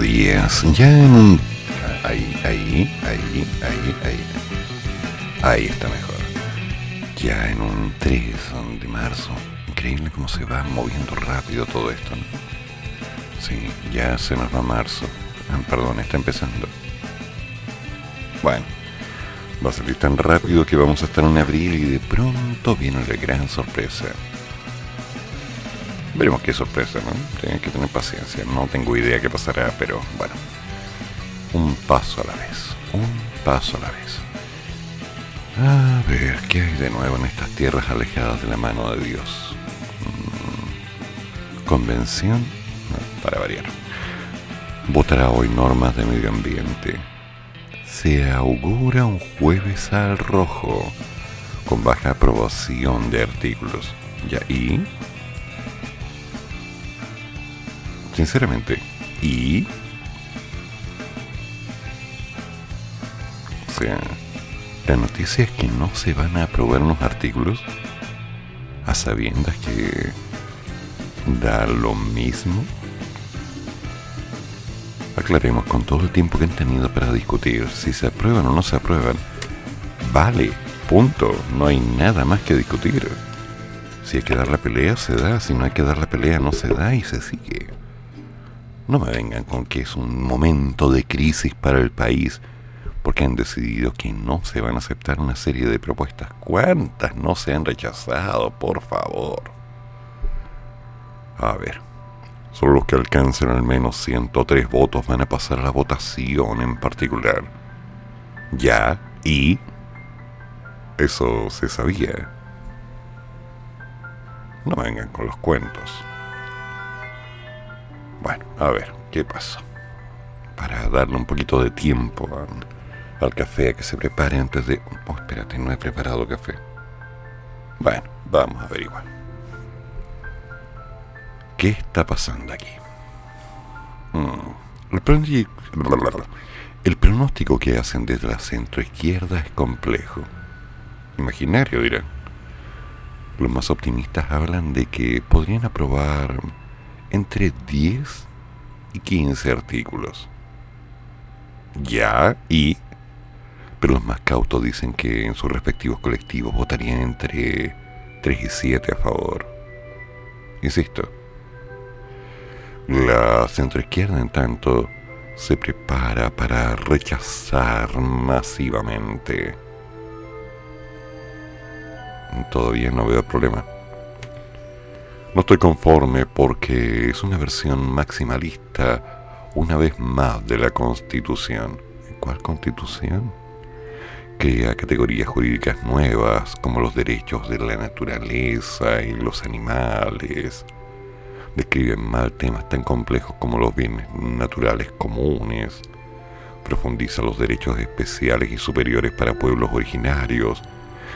Días, ya en un... Ahí, ahí, ahí, ahí, ahí. Ahí está mejor. Ya en un 3 de marzo. Increíble cómo se va moviendo rápido todo esto. Sí, ya se nos va marzo. Ah, perdón, está empezando. Bueno, va a salir tan rápido que vamos a estar en abril y de pronto viene la gran sorpresa. Veremos qué sorpresa, ¿no? Tienen que tener paciencia. No tengo idea qué pasará, pero bueno. Un paso a la vez. Un paso a la vez. A ver, ¿qué hay de nuevo en estas tierras alejadas de la mano de Dios? Mm, ¿Convención? para variar. Votará hoy normas de medio ambiente se augura un jueves al rojo con baja aprobación de artículos. ¿Y? Sinceramente, ¿y? O sea, la noticia es que no se van a aprobar unos artículos a sabiendas que da lo mismo aclaremos con todo el tiempo que han tenido para discutir si se aprueban o no se aprueban. Vale, punto, no hay nada más que discutir. Si hay que dar la pelea, se da, si no hay que dar la pelea, no se da y se sigue. No me vengan con que es un momento de crisis para el país, porque han decidido que no se van a aceptar una serie de propuestas. ¿Cuántas no se han rechazado, por favor? A ver, Solo los que alcancen al menos 103 votos van a pasar a la votación en particular. Ya, y... Eso se sabía. No vengan con los cuentos. Bueno, a ver, ¿qué pasa? Para darle un poquito de tiempo al café a que se prepare antes de... Oh, espérate, no he preparado café. Bueno, vamos a averiguar. ¿Qué está pasando aquí? Mm, el, pronóstico que hacen desde la centro izquierda es complejo. Imaginario, dirán. Los más optimistas hablan de que podrían aprobar entre 10 y 15 artículos. Ya, y... Pero los más cautos dicen que en sus respectivos colectivos votarían entre 3 y 7 a favor. Insisto, la centroizquierda, en tanto, se prepara para rechazar masivamente. Todavía no veo problema. No estoy conforme porque es una versión maximalista, una vez más, de la Constitución. ¿Cuál Constitución? Crea categorías jurídicas nuevas como los derechos de la naturaleza y los animales, describen mal temas tan complejos como los bienes naturales comunes, profundiza los derechos especiales y superiores para pueblos originarios,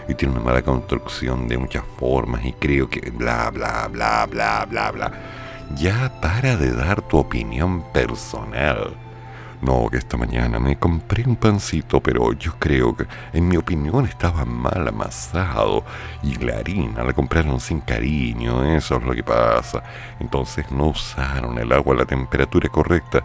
y tiene una mala construcción de muchas formas, y creo que bla, bla, bla, bla, bla, bla. Ya para de dar tu opinión personal no, que esta mañana me compré un pancito, pero yo creo que, en mi opinión, estaba mal amasado. Y la harina la compraron sin cariño, eso es lo que pasa. Entonces no usaron el agua a la temperatura correcta.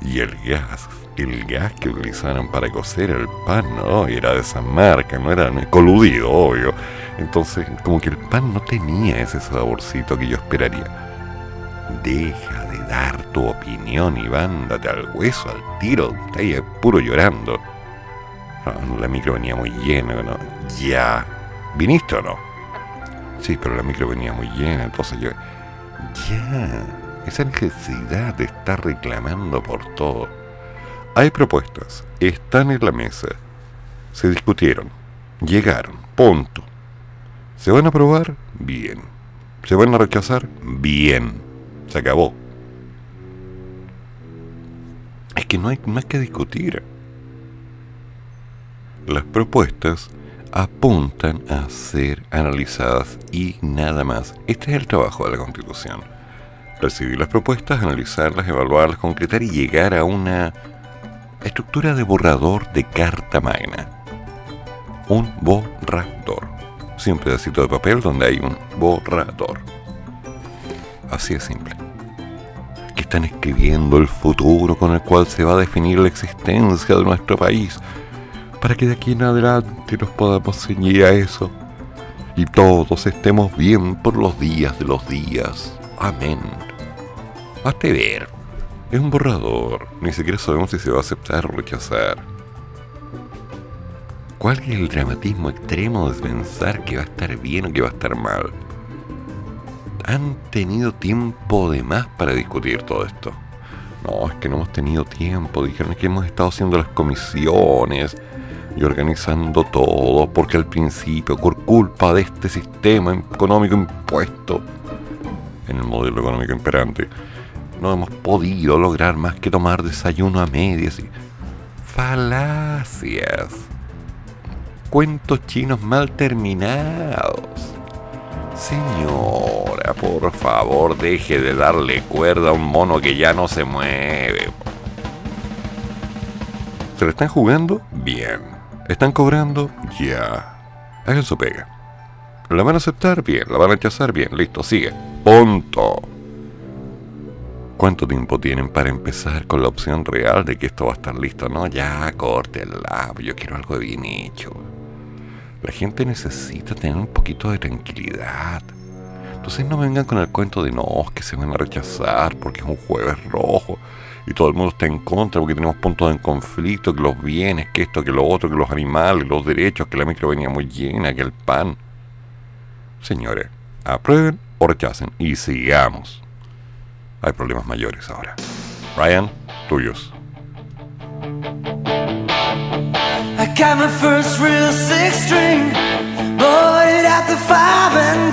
Y el gas, el gas que utilizaron para cocer el pan, no, era de esa marca, no era coludido, obvio. Entonces, como que el pan no tenía ese saborcito que yo esperaría. Deja dar tu opinión, y vándate al hueso, al tiro, está ahí puro llorando. la micro venía muy llena, ¿no? Ya. ¿Viniste o no? Sí, pero la micro venía muy llena, entonces yo... Ya. Esa necesidad de estar reclamando por todo. Hay propuestas, están en la mesa, se discutieron, llegaron, punto. ¿Se van a aprobar? Bien. ¿Se van a rechazar? Bien Se acabó. Es que no hay más que discutir. Las propuestas apuntan a ser analizadas y nada más. Este es el trabajo de la Constitución. Recibir las propuestas, analizarlas, evaluarlas, concretar y llegar a una estructura de borrador de carta magna. Un borrador. Siempre pedacito de papel donde hay un borrador. Así de simple. Que están escribiendo el futuro con el cual se va a definir la existencia de nuestro país para que de aquí en adelante nos podamos ceñir a eso y todos estemos bien por los días de los días. Amén. Hasta ver. Es un borrador. Ni siquiera sabemos si se va a aceptar o rechazar. ¿Cuál es el dramatismo extremo de pensar que va a estar bien o que va a estar mal? Han tenido tiempo de más para discutir todo esto. No, es que no hemos tenido tiempo. Dijeron que hemos estado haciendo las comisiones y organizando todo, porque al principio, por culpa de este sistema económico impuesto en el modelo económico imperante, no hemos podido lograr más que tomar desayuno a medias y falacias. Cuentos chinos mal terminados. Señora, por favor, deje de darle cuerda a un mono que ya no se mueve. ¿Se le están jugando? Bien. ¿Están cobrando? Ya. Hagan su pega. ¿La van a aceptar? Bien. ¿La van a rechazar? Bien. Listo, sigue. Punto. ¿Cuánto tiempo tienen para empezar con la opción real de que esto va a estar listo? No, ya, córtenla. Yo quiero algo bien hecho. La gente necesita tener un poquito de tranquilidad. Entonces no vengan con el cuento de no, que se van a rechazar porque es un jueves rojo y todo el mundo está en contra porque tenemos puntos en conflicto, que los bienes, que esto, que lo otro, que los animales, los derechos, que la micro venía muy llena, que el pan. Señores, aprueben o rechacen y sigamos. Hay problemas mayores ahora. Ryan, tuyos. I got my first real six string, bought at the five and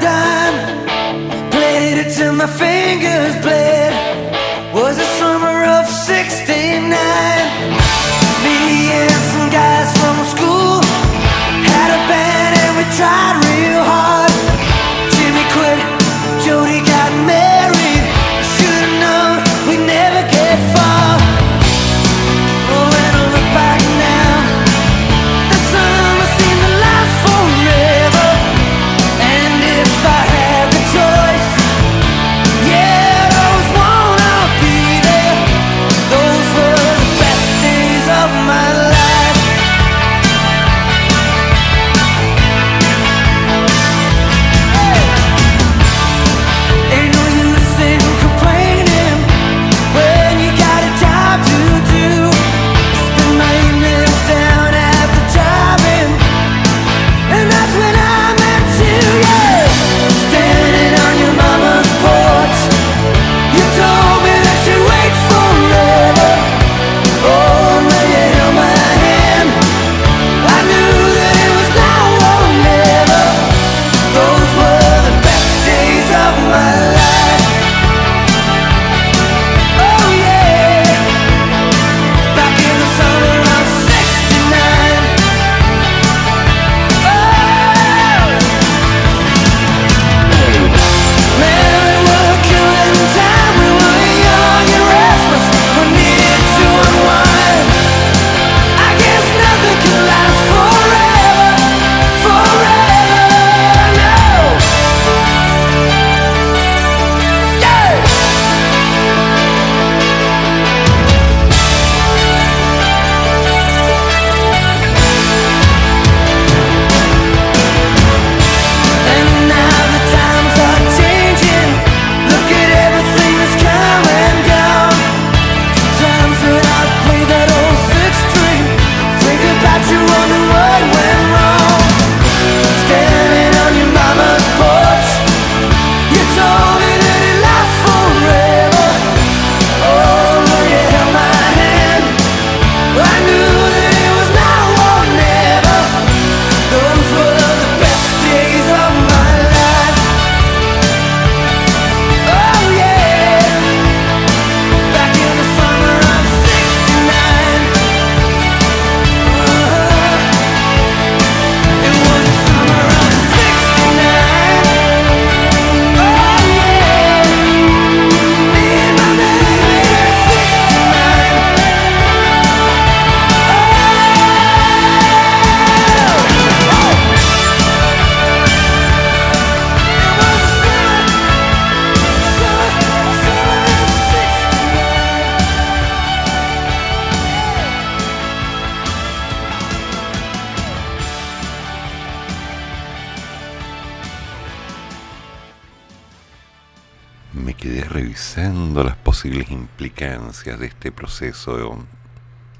proceso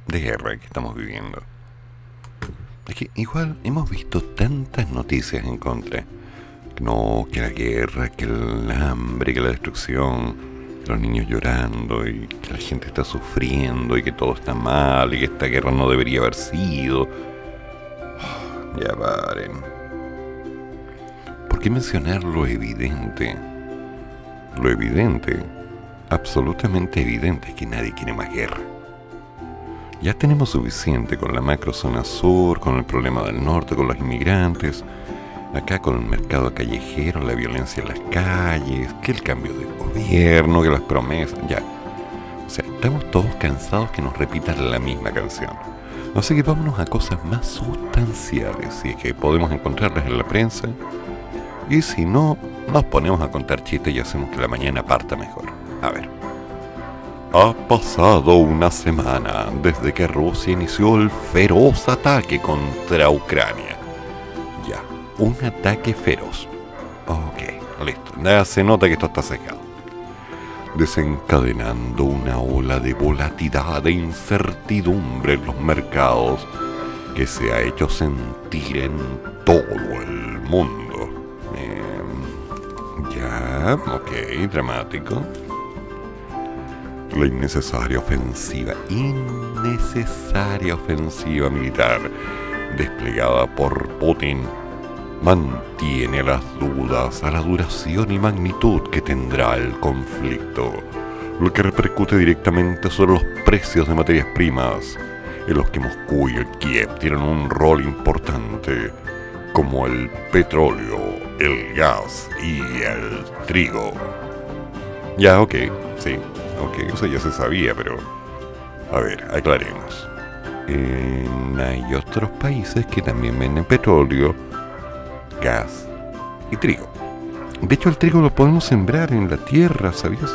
de guerra que estamos viviendo. Es que igual hemos visto tantas noticias en contra. No, que la guerra, que el hambre, que la destrucción, que los niños llorando y que la gente está sufriendo y que todo está mal y que esta guerra no debería haber sido. Ya paren. ¿Por qué mencionar lo evidente? Lo evidente, absolutamente evidente, que nadie quiere más guerra. Ya tenemos suficiente con la macro zona sur, con el problema del norte, con los inmigrantes, acá con el mercado callejero, la violencia en las calles, que el cambio de gobierno, que las promesas, ya. O sea, estamos todos cansados que nos repitan la misma canción. Así que vámonos a cosas más sustanciales, si es que podemos encontrarlas en la prensa. Y si no, nos ponemos a contar chistes y hacemos que la mañana parta mejor. A ver. Ha pasado una semana desde que Rusia inició el feroz ataque contra Ucrania. Ya, un ataque feroz. Ok, listo. Se nota que esto está secado. Desencadenando una ola de volatilidad e incertidumbre en los mercados que se ha hecho sentir en todo el mundo. Em, ya, ok, dramático la innecesaria ofensiva, innecesaria ofensiva militar desplegada por Putin mantiene las dudas a la duración y magnitud que tendrá el conflicto, lo que repercute directamente sobre los precios de materias primas, en los que Moscú y el Kiev tienen un rol importante, como el petróleo, el gas y el trigo. Ya, ok, sí, Ok, eso ya se sabía, pero... A ver, aclaremos. hay otros países que también venden petróleo, gas y trigo. De hecho, el trigo lo podemos sembrar en la tierra, ¿sabías?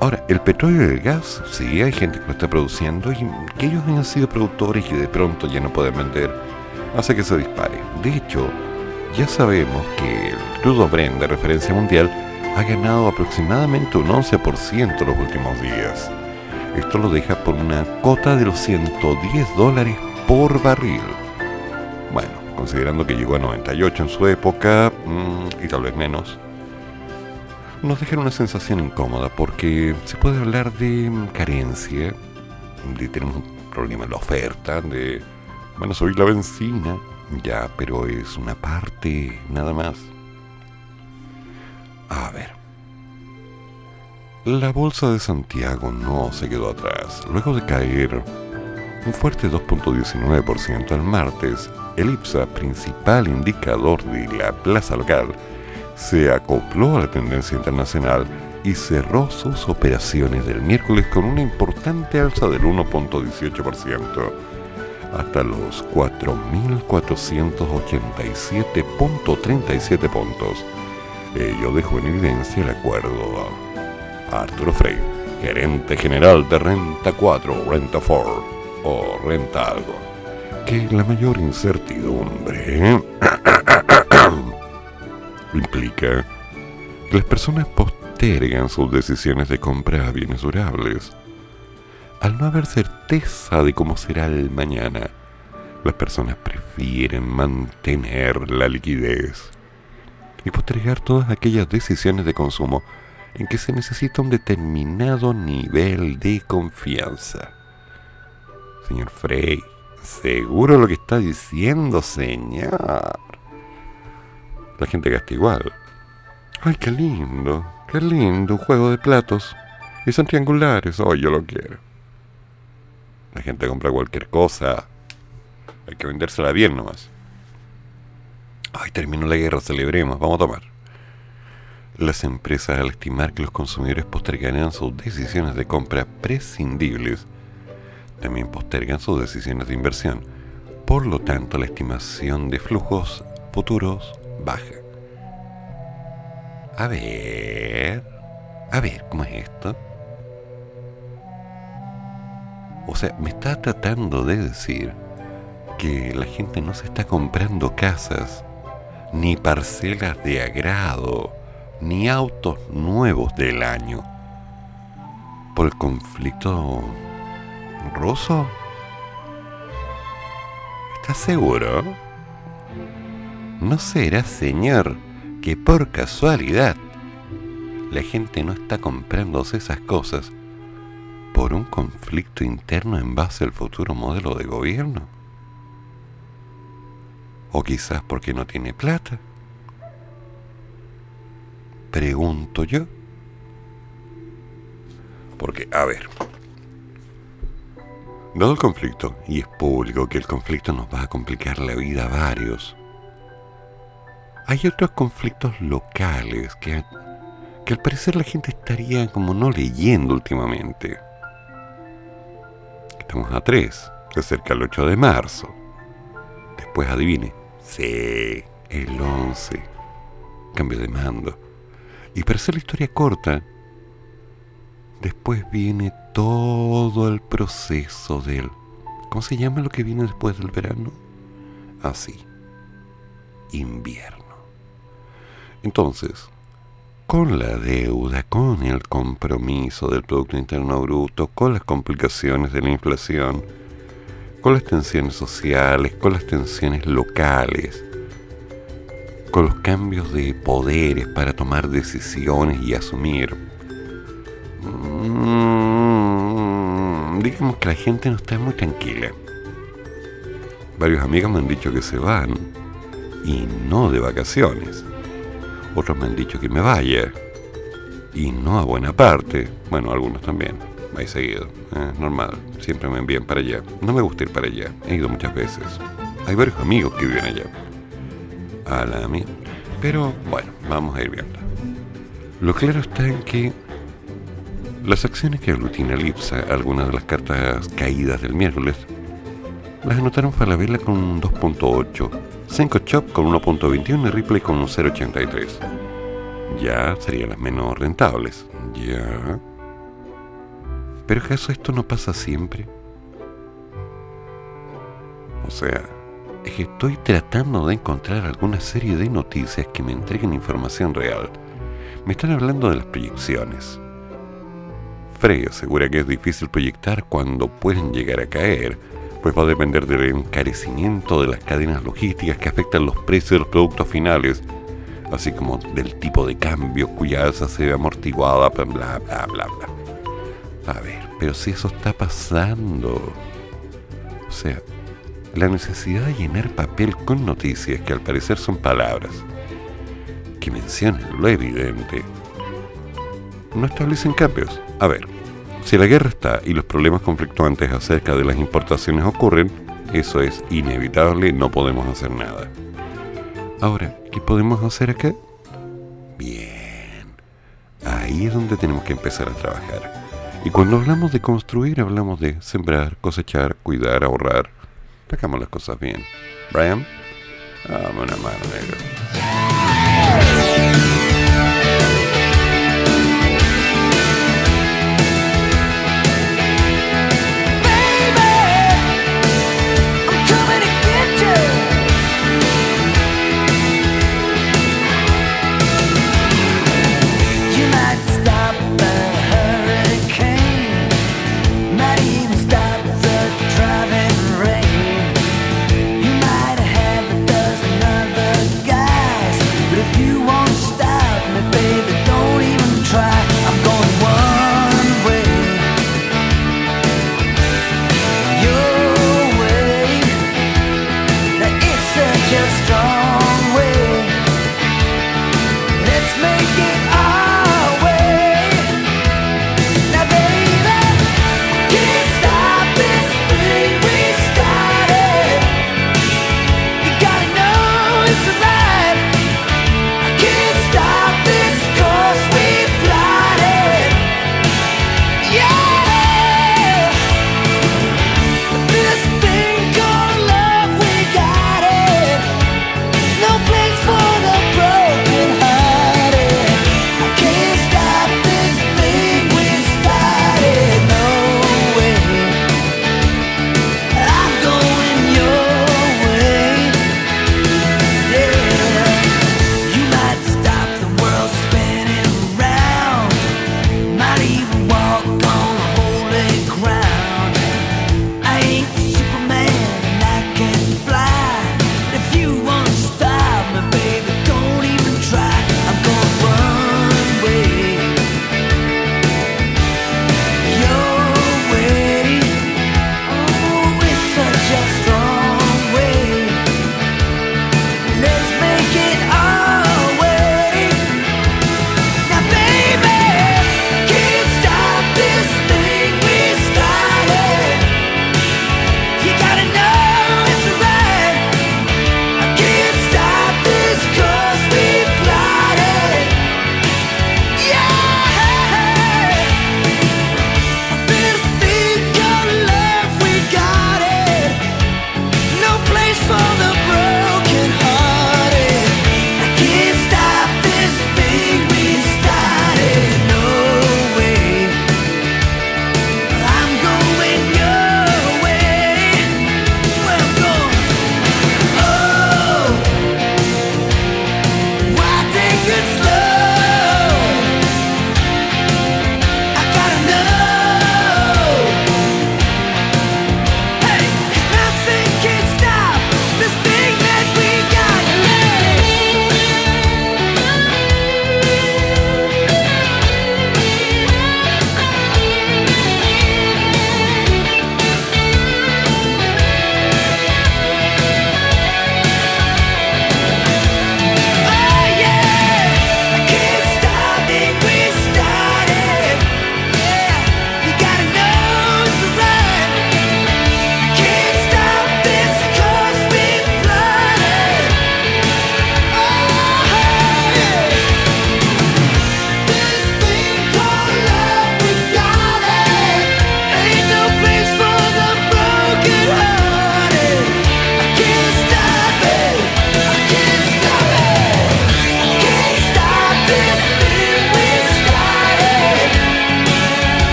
Ahora, el petróleo y el gas, sí, hay gente que lo está produciendo y que ellos han sido productores y de pronto ya no pueden vender, hace que se dispare. De hecho, ya sabemos que el crudo Brent de referencia mundial ha ganado aproximadamente un 11% los últimos días. Esto lo deja por una cota de los 110 dólares por barril. Bueno, considerando que llegó a 98 en su época, mm, y tal vez menos, nos deja una sensación incómoda porque se puede hablar de carencia, de tener un problema en la oferta, de, bueno, subir la benzina, ya, pero es una parte nada más. A ver. La bolsa de Santiago no se quedó atrás. Luego de caer un fuerte 2.19% el martes, el IPSA, principal indicador de la plaza local, se acopló a la tendencia internacional y cerró sus operaciones del miércoles con una importante alza del 1.18% hasta los 4.487.37 puntos Ello dejó en evidencia el acuerdo. A Arturo Frey, gerente general de Renta 4, Renta 4 o Renta Algo, que la mayor incertidumbre implica que las personas postergan sus decisiones de compra de bienes durables. Al no haber certeza de cómo será el mañana, las personas prefieren mantener la liquidez y postergar todas aquellas decisiones de consumo en que se necesita un determinado nivel de confianza. Señor Frey, seguro lo que está diciendo, señor. La gente gasta igual. Ay, qué lindo, qué lindo, un juego de platos. Y son triangulares, oh, yo lo quiero. La gente compra cualquier cosa. Hay que vendérsela bien nomás. Ay, terminó la guerra, celebremos, vamos a tomar. Las empresas, al estimar que los consumidores postergarán sus decisiones de compra prescindibles, también postergan sus decisiones de inversión. Por lo tanto, la estimación de flujos futuros baja. A ver, a ver, ¿cómo es esto? O sea, me está tratando de decir que la gente no se está comprando casas ni parcelas de agrado, ni autos nuevos del año. ¿Por el conflicto ruso? ¿Estás seguro? ¿No será, señor, que por casualidad la gente no está comprándose esas cosas por un conflicto interno en base al futuro modelo de gobierno? ¿O quizás porque no tiene plata? Pregunto yo. Porque, a ver, dado el conflicto, y es público que el conflicto nos va a complicar la vida a varios, hay otros conflictos locales que, que al parecer la gente estaría como no leyendo últimamente. Estamos a 3, se acerca el 8 de marzo. Después adivine. Sí, el 11. Cambio de mando. Y para hacer la historia corta, después viene todo el proceso del... ¿Cómo se llama lo que viene después del verano? Así. Invierno. Entonces, con la deuda, con el compromiso del Producto Interno Bruto, con las complicaciones de la inflación, con las tensiones sociales, con las tensiones locales, con los cambios de poderes para tomar decisiones y asumir. Mm, digamos que la gente no está muy tranquila. Varios amigos me han dicho que se van y no de vacaciones. Otros me han dicho que me vaya y no a buena parte. Bueno, algunos también. Hay seguido. Eh, normal. Siempre me envían para allá. No me gusta ir para allá. He ido muchas veces. Hay varios amigos que viven allá a la mía. Pero bueno, vamos a ir viendo. Lo claro está en que las acciones que aglutina Lipsa, algunas de las cartas caídas del miércoles, las anotaron Falabella con un 2.8, Senko Chop con 1.21 y Ripley con un 0.83. Ya serían las menos rentables. Ya. Pero ¿acaso esto no pasa siempre? O sea, es que estoy tratando de encontrar alguna serie de noticias que me entreguen información real. Me están hablando de las proyecciones. Frey asegura que es difícil proyectar cuando pueden llegar a caer, pues va a depender del encarecimiento de las cadenas logísticas que afectan los precios de los productos finales, así como del tipo de cambio cuya alza se ve amortiguada, bla, bla, bla, bla. A ver, pero si eso está pasando. O sea, la necesidad de llenar papel con noticias que al parecer son palabras que mencionan lo evidente, no establecen cambios. A ver, si la guerra está y los problemas conflictuantes acerca de las importaciones ocurren, eso es inevitable, no podemos hacer nada. Ahora, ¿qué podemos hacer acá? Bien, ahí es donde tenemos que empezar a trabajar. Y cuando hablamos de construir, hablamos de sembrar, cosechar, cuidar, ahorrar, Hagamos las cosas bien. Brian, dame una mano, negro.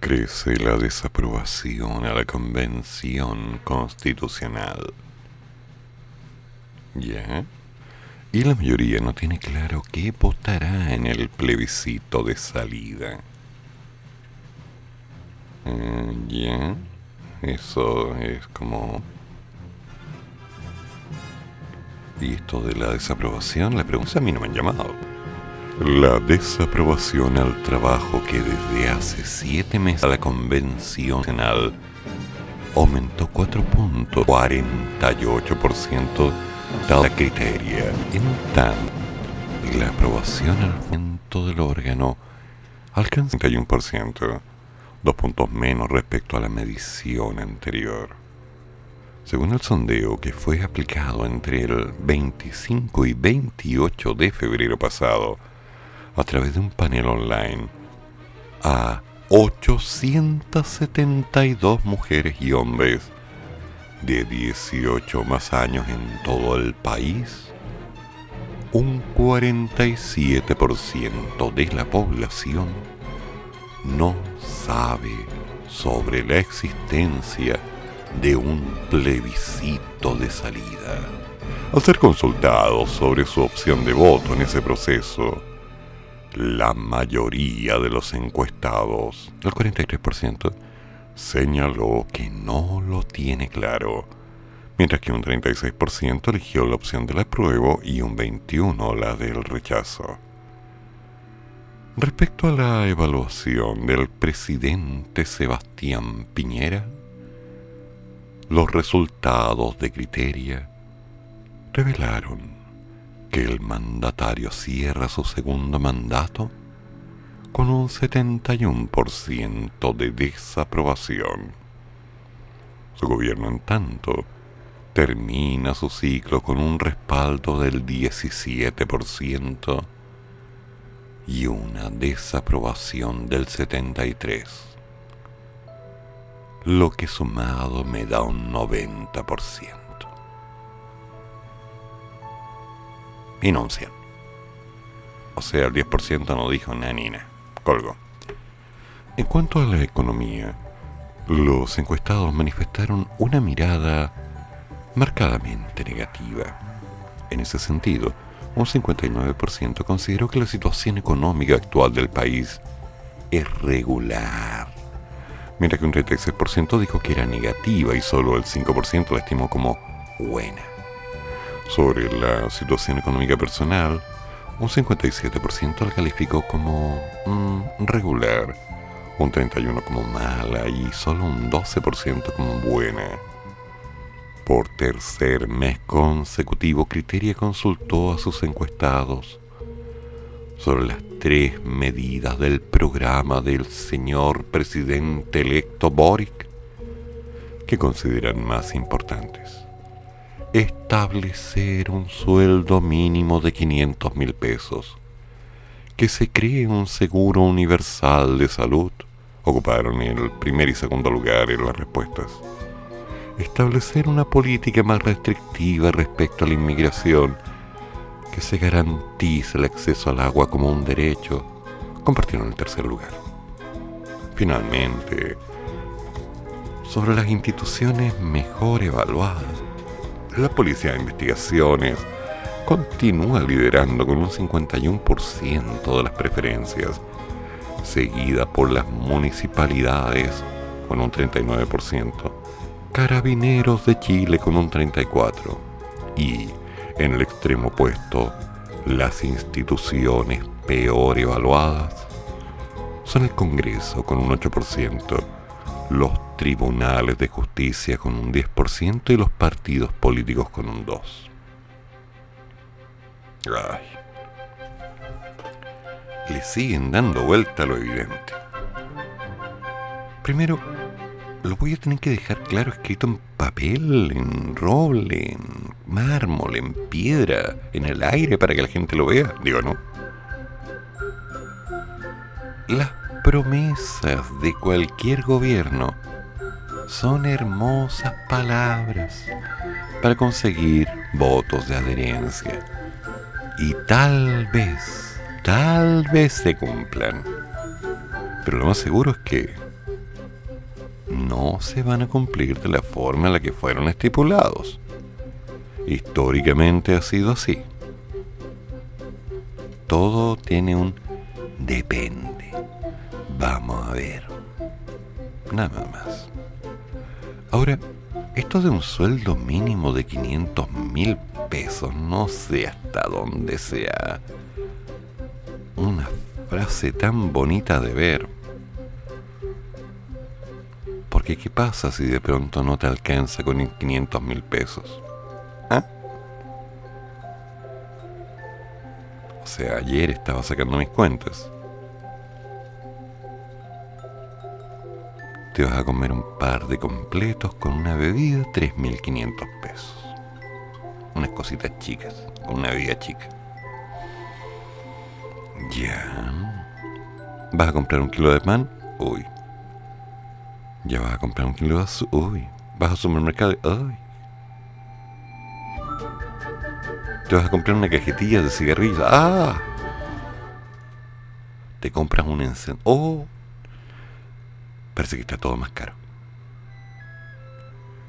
Crece la desaprobación a la convención constitucional. Ya. Y la mayoría no tiene claro qué votará en el plebiscito de salida. Eh, ya. Eso es como Y esto de la desaprobación, la pregunta a mí no me han llamado. La desaprobación al trabajo que desde hace siete meses a la Convención Nacional aumentó 4.48% de la criteria. En tanto, la aprobación al fondo del órgano alcanza 31%, dos puntos menos respecto a la medición anterior. Según el sondeo que fue aplicado entre el 25 y 28 de febrero pasado a través de un panel online a 872 mujeres y hombres de 18 más años en todo el país, un 47% de la población no sabe sobre la existencia de un plebiscito de salida. Al ser consultados sobre su opción de voto en ese proceso, la mayoría de los encuestados, el 43%, señaló que no lo tiene claro, mientras que un 36% eligió la opción del apruebo y un 21% la del rechazo. Respecto a la evaluación del presidente Sebastián Piñera, los resultados de Criteria revelaron que el mandatario cierra su segundo mandato con un 71% de desaprobación. Su gobierno, en tanto, termina su ciclo con un respaldo del 17% y una desaprobación del 73% lo que sumado me da un 90%. 100. O sea, el 10% no dijo nada ni nada. Colgo. En cuanto a la economía, los encuestados manifestaron una mirada marcadamente negativa. En ese sentido, un 59% consideró que la situación económica actual del país es regular mientras que un 36% dijo que era negativa y solo el 5% la estimó como buena. Sobre la situación económica personal, un 57% la calificó como mm, regular, un 31% como mala y solo un 12% como buena. Por tercer mes consecutivo, Criteria consultó a sus encuestados sobre las tres medidas del programa del señor presidente electo Boric que consideran más importantes. Establecer un sueldo mínimo de 500 mil pesos. Que se cree un seguro universal de salud. Ocuparon el primer y segundo lugar en las respuestas. Establecer una política más restrictiva respecto a la inmigración que se garantice el acceso al agua como un derecho, compartieron el tercer lugar. Finalmente, sobre las instituciones mejor evaluadas, la Policía de Investigaciones continúa liderando con un 51% de las preferencias, seguida por las municipalidades con un 39%, Carabineros de Chile con un 34% y en el extremo opuesto, las instituciones peor evaluadas son el Congreso con un 8%, los tribunales de justicia con un 10% y los partidos políticos con un 2%. Ay. Le siguen dando vuelta a lo evidente. Primero, lo voy a tener que dejar claro escrito en papel, en roble, en mármol, en piedra, en el aire para que la gente lo vea. Digo, ¿no? Las promesas de cualquier gobierno son hermosas palabras para conseguir votos de adherencia. Y tal vez, tal vez se cumplan. Pero lo más seguro es que no se van a cumplir de la forma en la que fueron estipulados. Históricamente ha sido así. Todo tiene un depende. Vamos a ver. Nada más. Ahora, esto de un sueldo mínimo de 500 mil pesos, no sé hasta dónde sea una frase tan bonita de ver. Porque ¿qué pasa si de pronto no te alcanza con 500 mil pesos? ¿Ah? O sea, ayer estaba sacando mis cuentas. Te vas a comer un par de completos con una bebida 3.500 pesos. Unas cositas chicas, con una bebida chica. Ya. ¿Vas a comprar un kilo de pan? Uy. Ya vas a comprar un kilo de azúcar. Uy. Vas al supermercado. Uy. Te vas a comprar una cajetilla de cigarrillos. ¡Ah! Te compras un encendedor. ¡Oh! Parece que está todo más caro.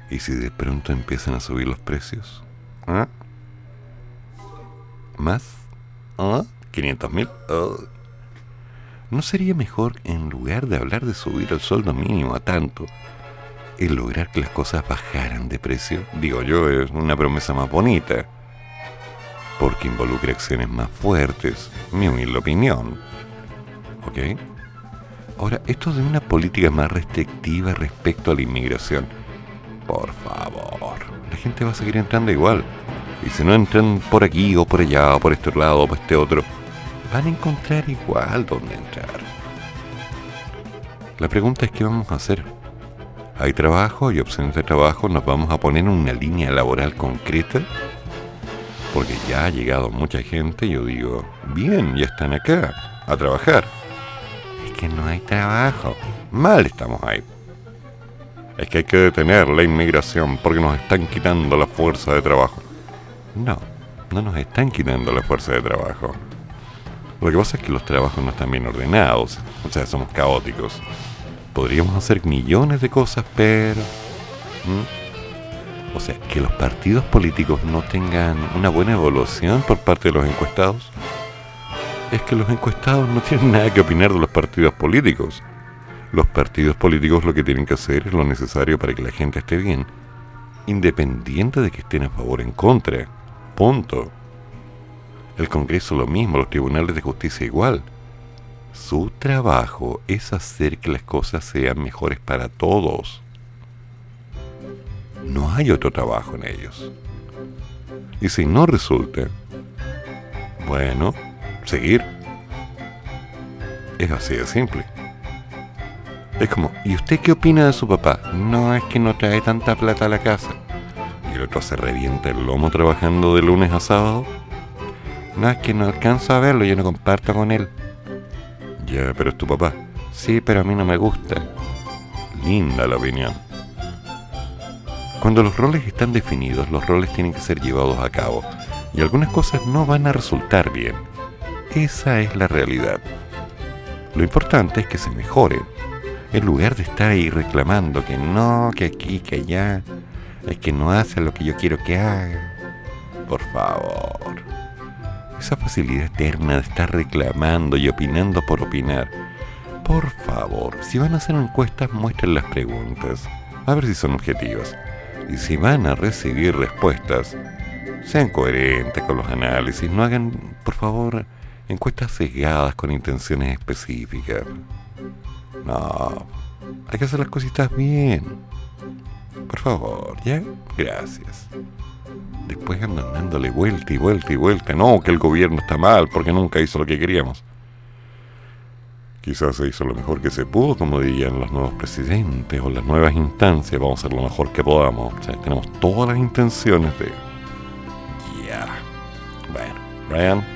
¿Y si de pronto empiezan a subir los precios? ¿Ah? ¿Más? ¿Ah? ¿500 mil? Oh. ¿No sería mejor, en lugar de hablar de subir el sueldo mínimo a tanto, el lograr que las cosas bajaran de precio? Digo yo, es una promesa más bonita, porque involucra acciones más fuertes, mi humilde opinión. ¿Ok? Ahora, esto de una política más restrictiva respecto a la inmigración, por favor, la gente va a seguir entrando igual. Y si no entran por aquí o por allá o por este lado o por este otro, van a encontrar igual dónde entrar. La pregunta es qué vamos a hacer. ¿Hay trabajo? ¿Hay opciones de trabajo? ¿Nos vamos a poner en una línea laboral concreta? Porque ya ha llegado mucha gente y yo digo, bien, ya están acá, a trabajar. Que no hay trabajo. Mal estamos ahí. Es que hay que detener la inmigración porque nos están quitando la fuerza de trabajo. No, no nos están quitando la fuerza de trabajo. Lo que pasa es que los trabajos no están bien ordenados, o sea, somos caóticos. Podríamos hacer millones de cosas, pero... O sea, que los partidos políticos no tengan una buena evolución por parte de los encuestados. Es que los encuestados no tienen nada que opinar de los partidos políticos. Los partidos políticos lo que tienen que hacer es lo necesario para que la gente esté bien, independiente de que estén a favor o en contra. Punto. El Congreso lo mismo, los tribunales de justicia igual. Su trabajo es hacer que las cosas sean mejores para todos. No hay otro trabajo en ellos. Y si no resulta, bueno, seguir. Es así de simple. Es como, ¿y usted qué opina de su papá? No es que no trae tanta plata a la casa. Y el otro se revienta el lomo trabajando de lunes a sábado no, es que no alcanzo a verlo, yo no comparto con él. Ya, pero es tu papá. Sí, pero a mí no me gusta. Linda la opinión. Cuando los roles están definidos, los roles tienen que ser llevados a cabo. Y algunas cosas no van a resultar bien. Esa es la realidad. Lo importante es que se mejoren. En lugar de estar ahí reclamando que no, que aquí, que allá, es que no hace lo que yo quiero que haga. Por favor. Esa facilidad eterna de estar reclamando y opinando por opinar. Por favor, si van a hacer encuestas, muestren las preguntas. A ver si son objetivas. Y si van a recibir respuestas, sean coherentes con los análisis. No hagan, por favor, encuestas sesgadas con intenciones específicas. No, hay que hacer las cositas bien. Por favor, ¿ya? Gracias después andan dándole vuelta y vuelta y vuelta. No, que el gobierno está mal porque nunca hizo lo que queríamos. Quizás se hizo lo mejor que se pudo, como dirían los nuevos presidentes o las nuevas instancias. Vamos a hacer lo mejor que podamos. Tenemos todas las intenciones de... Ya. Bueno, Brian,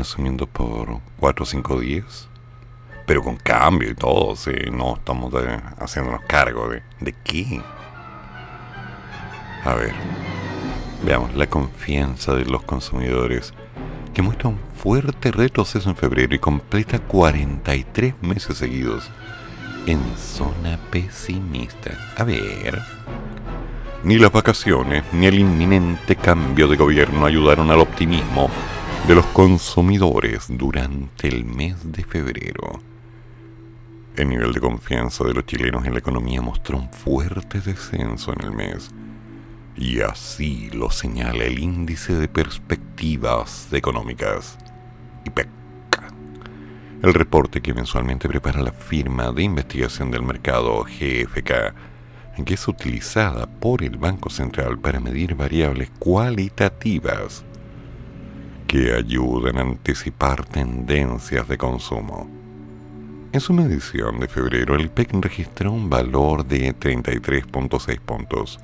asumiendo por 4 o 5 días. Pero con cambio y todo, sí, no estamos de- haciéndonos cargo de, de qué. A ver, veamos la confianza de los consumidores que muestra un fuerte retroceso en febrero y completa 43 meses seguidos en zona pesimista. A ver. Ni las vacaciones ni el inminente cambio de gobierno ayudaron al optimismo de los consumidores durante el mes de febrero. El nivel de confianza de los chilenos en la economía mostró un fuerte descenso en el mes. Y así lo señala el índice de perspectivas económicas. IPEC. El reporte que mensualmente prepara la firma de investigación del mercado GFK, que es utilizada por el Banco Central para medir variables cualitativas que ayudan a anticipar tendencias de consumo. En su medición de febrero, el IPEC registró un valor de 33.6 puntos,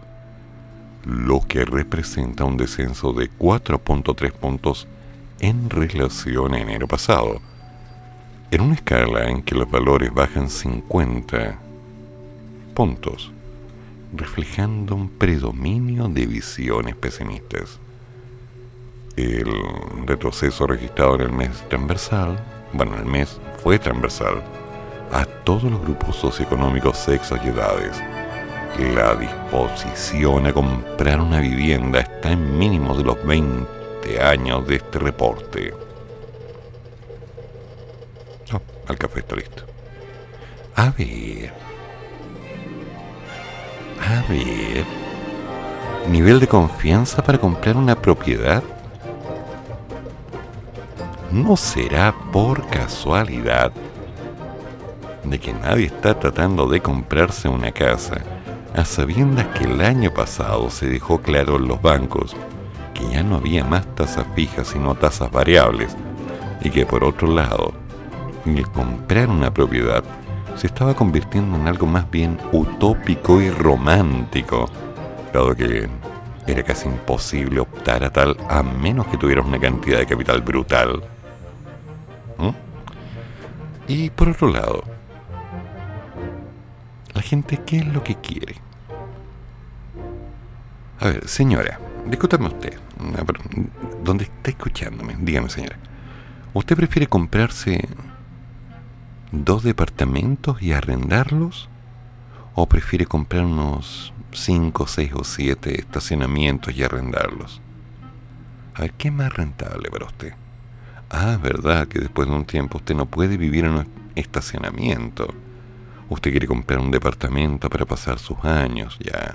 lo que representa un descenso de 4.3 puntos en relación a enero pasado, en una escala en que los valores bajan 50 puntos, reflejando un predominio de visiones pesimistas. El retroceso registrado en el mes transversal, bueno, el mes fue transversal a todos los grupos socioeconómicos, sexos y edades. La disposición a comprar una vivienda está en mínimo de los 20 años de este reporte. No, el café está listo. A ver. A ver. Nivel de confianza para comprar una propiedad. ¿No será por casualidad de que nadie está tratando de comprarse una casa a sabiendas que el año pasado se dejó claro en los bancos que ya no había más tasas fijas sino tasas variables y que por otro lado el comprar una propiedad se estaba convirtiendo en algo más bien utópico y romántico, dado que era casi imposible optar a tal a menos que tuvieras una cantidad de capital brutal. Y por otro lado, la gente, ¿qué es lo que quiere? A ver, señora, discúlpame usted, Ah, ¿dónde está escuchándome? Dígame, señora. ¿Usted prefiere comprarse dos departamentos y arrendarlos? ¿O prefiere comprar unos 5, 6 o 7 estacionamientos y arrendarlos? A ver, ¿qué es más rentable para usted? Ah, verdad que después de un tiempo usted no puede vivir en un estacionamiento. Usted quiere comprar un departamento para pasar sus años, ya.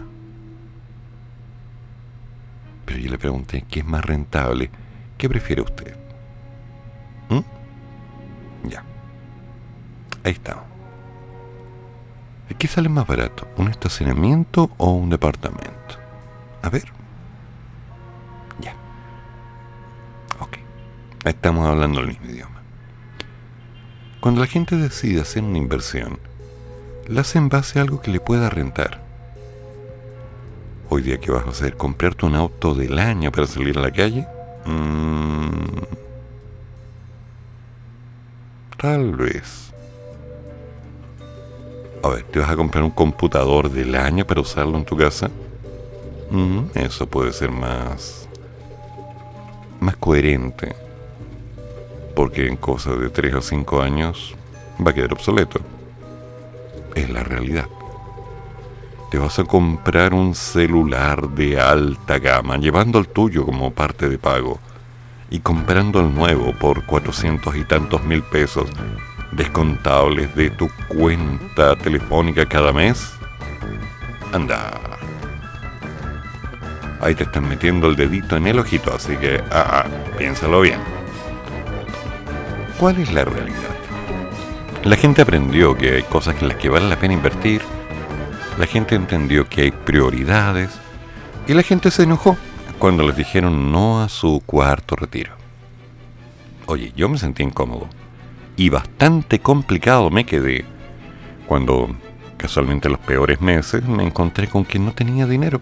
Pero yo le pregunté, ¿qué es más rentable? ¿Qué prefiere usted? ¿Mm? Ya. Ahí estamos. ¿Qué sale más barato? ¿Un estacionamiento o un departamento? A ver. Estamos hablando el mismo idioma. Cuando la gente decide hacer una inversión, la hace en base a algo que le pueda rentar. Hoy día, ¿qué vas a hacer? ¿Comprarte un auto del año para salir a la calle? Mm, tal vez. A ver, ¿te vas a comprar un computador del año para usarlo en tu casa? Mm, eso puede ser más. más coherente. Porque en cosas de 3 o 5 años va a quedar obsoleto. Es la realidad. Te vas a comprar un celular de alta gama, llevando el tuyo como parte de pago y comprando el nuevo por 400 y tantos mil pesos descontables de tu cuenta telefónica cada mes? Anda. Ahí te están metiendo el dedito en el ojito, así que, ah, ah, piénsalo bien. ¿Cuál es la realidad? La gente aprendió que hay cosas en las que vale la pena invertir, la gente entendió que hay prioridades y la gente se enojó cuando les dijeron no a su cuarto retiro. Oye, yo me sentí incómodo y bastante complicado me quedé cuando casualmente los peores meses, me encontré con que no tenía dinero.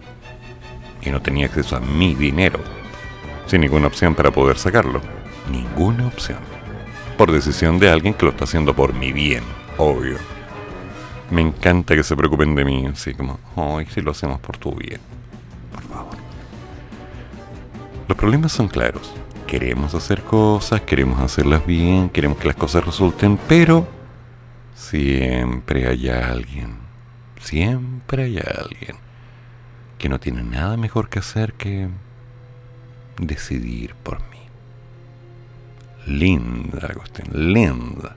Y no tenía acceso a mi dinero. Sin ninguna opción para poder sacarlo. Ninguna opción. Por decisión de alguien que lo está haciendo por mi bien, obvio. Me encanta que se preocupen de mí, así como, hoy si lo hacemos por tu bien. Por favor. Los problemas son claros. Queremos hacer cosas, queremos hacerlas bien, queremos que las cosas resulten, pero siempre hay alguien, siempre hay alguien que no tiene nada mejor que hacer que decidir por mí. Linda, Agustín, linda.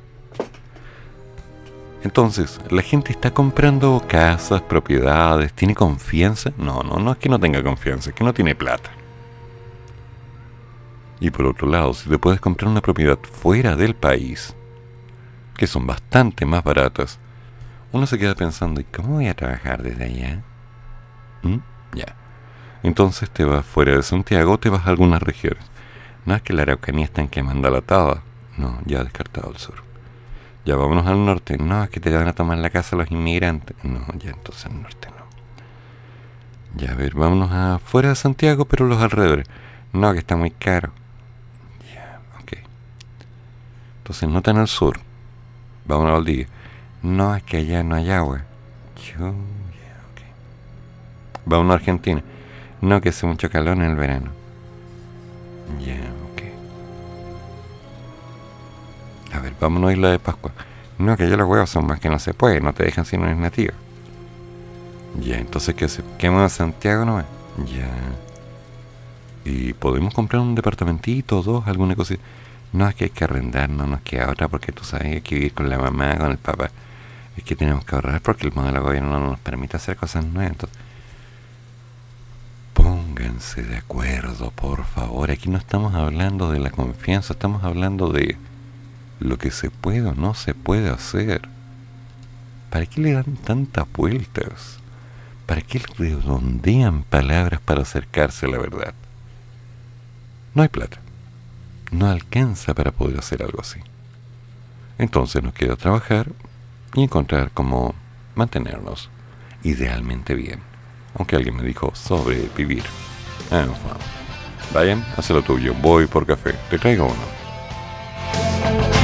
Entonces, la gente está comprando casas, propiedades, ¿tiene confianza? No, no, no es que no tenga confianza, es que no tiene plata. Y por otro lado, si te puedes comprar una propiedad fuera del país, que son bastante más baratas, uno se queda pensando, ¿y cómo voy a trabajar desde allá? ¿Mm? Ya. Entonces te vas fuera de Santiago, te vas a algunas regiones. No es que la Araucanía está en quemando la tada. No, ya descartado el sur. Ya vámonos al norte. No, es que te van a tomar la casa los inmigrantes. No, ya entonces al norte no. Ya, a ver, vámonos afuera de Santiago, pero los alrededores. No, que está muy caro. Ya, ok. Entonces no tan al sur. Vámonos a Valdivia. No, es que allá no hay agua. Yo, ya, ok. Vámonos a Argentina. No, que hace mucho calor en el verano. Ya, ok. A ver, vámonos a Isla de Pascua. No, que ya los huevos son más que no se puede, no te dejan si no eres nativo. Ya, entonces, ¿qué se quema Santiago no Ya. Y podemos comprar un departamentito, dos, alguna cosa. No es que hay que arrendar, no nos queda otra porque tú sabes que hay que vivir con la mamá, con el papá. Es que tenemos que ahorrar porque el modelo de gobierno no nos permite hacer cosas nuevas. Entonces, pónganse de acuerdo, por favor. Aquí no estamos hablando de la confianza, estamos hablando de lo que se puede o no se puede hacer. ¿Para qué le dan tantas vueltas? ¿Para qué redondean palabras para acercarse a la verdad? No hay plata. No alcanza para poder hacer algo así. Entonces nos queda trabajar y encontrar cómo mantenernos idealmente bien. Aunque alguien me dijo sobrevivir. En Vayan, haz lo tuyo. Voy por café. Te traigo uno.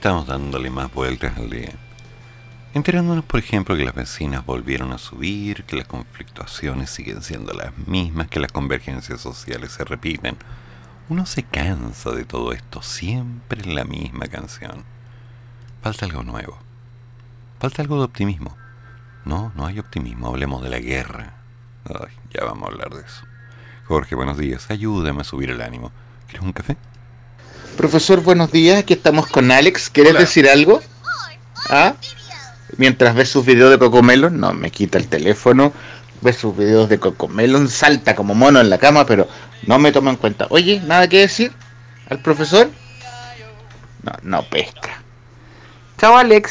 Estamos dándole más vueltas al día. Enterándonos, por ejemplo, que las vecinas volvieron a subir, que las conflictuaciones siguen siendo las mismas, que las convergencias sociales se repiten. Uno se cansa de todo esto, siempre la misma canción. Falta algo nuevo. Falta algo de optimismo. No, no hay optimismo, hablemos de la guerra. Ay, ya vamos a hablar de eso. Jorge, buenos días, ayúdame a subir el ánimo. ¿Quieres un café? Profesor, buenos días. Aquí estamos con Alex. ¿Quieres Hola. decir algo? ¿Ah? Mientras ves sus videos de Cocomelon, no, me quita el teléfono, ve sus videos de Cocomelon, salta como mono en la cama, pero no me toma en cuenta. Oye, ¿nada que decir al profesor? No, no pesca. Chao, Alex.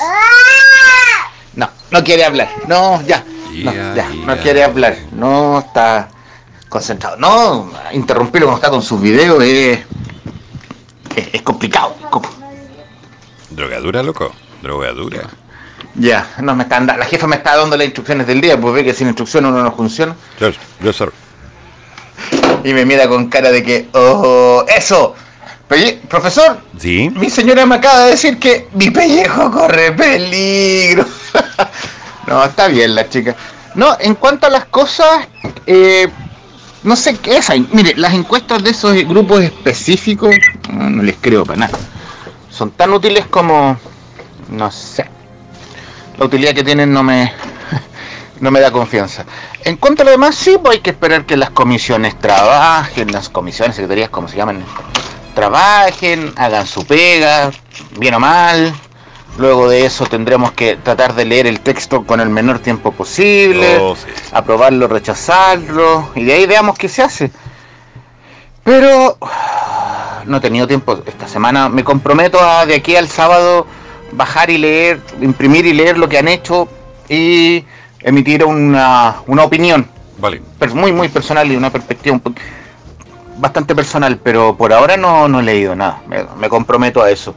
No, no quiere hablar. No, ya. No, Ya, ya, no ya. quiere hablar. No está concentrado. No, interrumpirlo cuando está con sus videos es, es, es complicado. Com- Drogadura, loco. Drogadura. Ya, no me están la jefa me está dando las instrucciones del día, pues ve que sin instrucciones uno no funciona. Yes, sir. Y me mira con cara de que, oh, eso. Pelle- profesor, ¿Sí? mi señora me acaba de decir que mi pellejo corre peligro. no, está bien la chica. No, en cuanto a las cosas, eh, no sé qué es. Mire, las encuestas de esos grupos específicos, no, no les creo para nada. Son tan útiles como, no sé. La utilidad que tienen no me, no me da confianza. En cuanto a lo demás, sí, pues hay que esperar que las comisiones trabajen, las comisiones, secretarías, como se llaman, trabajen, hagan su pega, bien o mal. Luego de eso tendremos que tratar de leer el texto con el menor tiempo posible, Oh, sí. aprobarlo, rechazarlo, y de ahí veamos qué se hace. Pero no he tenido tiempo esta semana. Me comprometo a de aquí al sábado bajar y leer, imprimir y leer lo que han hecho y emitir una, una opinión Vale. muy muy personal y una perspectiva un bastante personal, pero por ahora no, no he leído nada. Me, me comprometo a eso.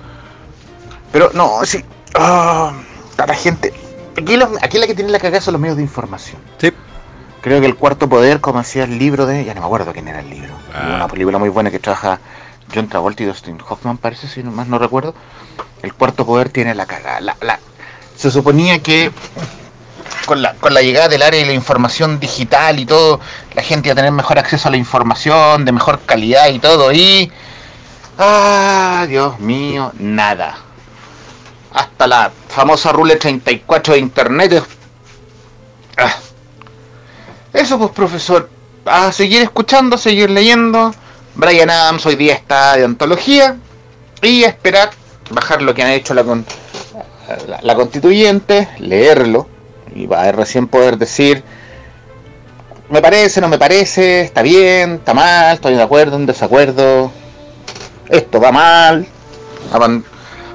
Pero no, sí. ah, a la gente. Aquí, los- aquí la que tiene la cagada son los medios de información. Sí. Creo que el cuarto poder, como hacía el libro de. Ya no me acuerdo quién era el libro. Ah. Una película muy buena que trabaja John Travolta y Dustin Hoffman, parece, si no más no recuerdo. El cuarto poder tiene la cagada. La, la- se suponía que con la, con la llegada del área de la información digital y todo, la gente iba a tener mejor acceso a la información, de mejor calidad y todo. Y. ¡Ah, Dios mío! Nada. Hasta la famosa Rule 34 de Internet. Ah. Eso pues profesor, a seguir escuchando, a seguir leyendo. Brian Adams hoy día está de antología. Y a esperar bajar lo que han hecho la, con- la, la constituyente, leerlo. Y va a recién poder decir me parece, no me parece, está bien, está mal, estoy de acuerdo, en desacuerdo, esto va mal,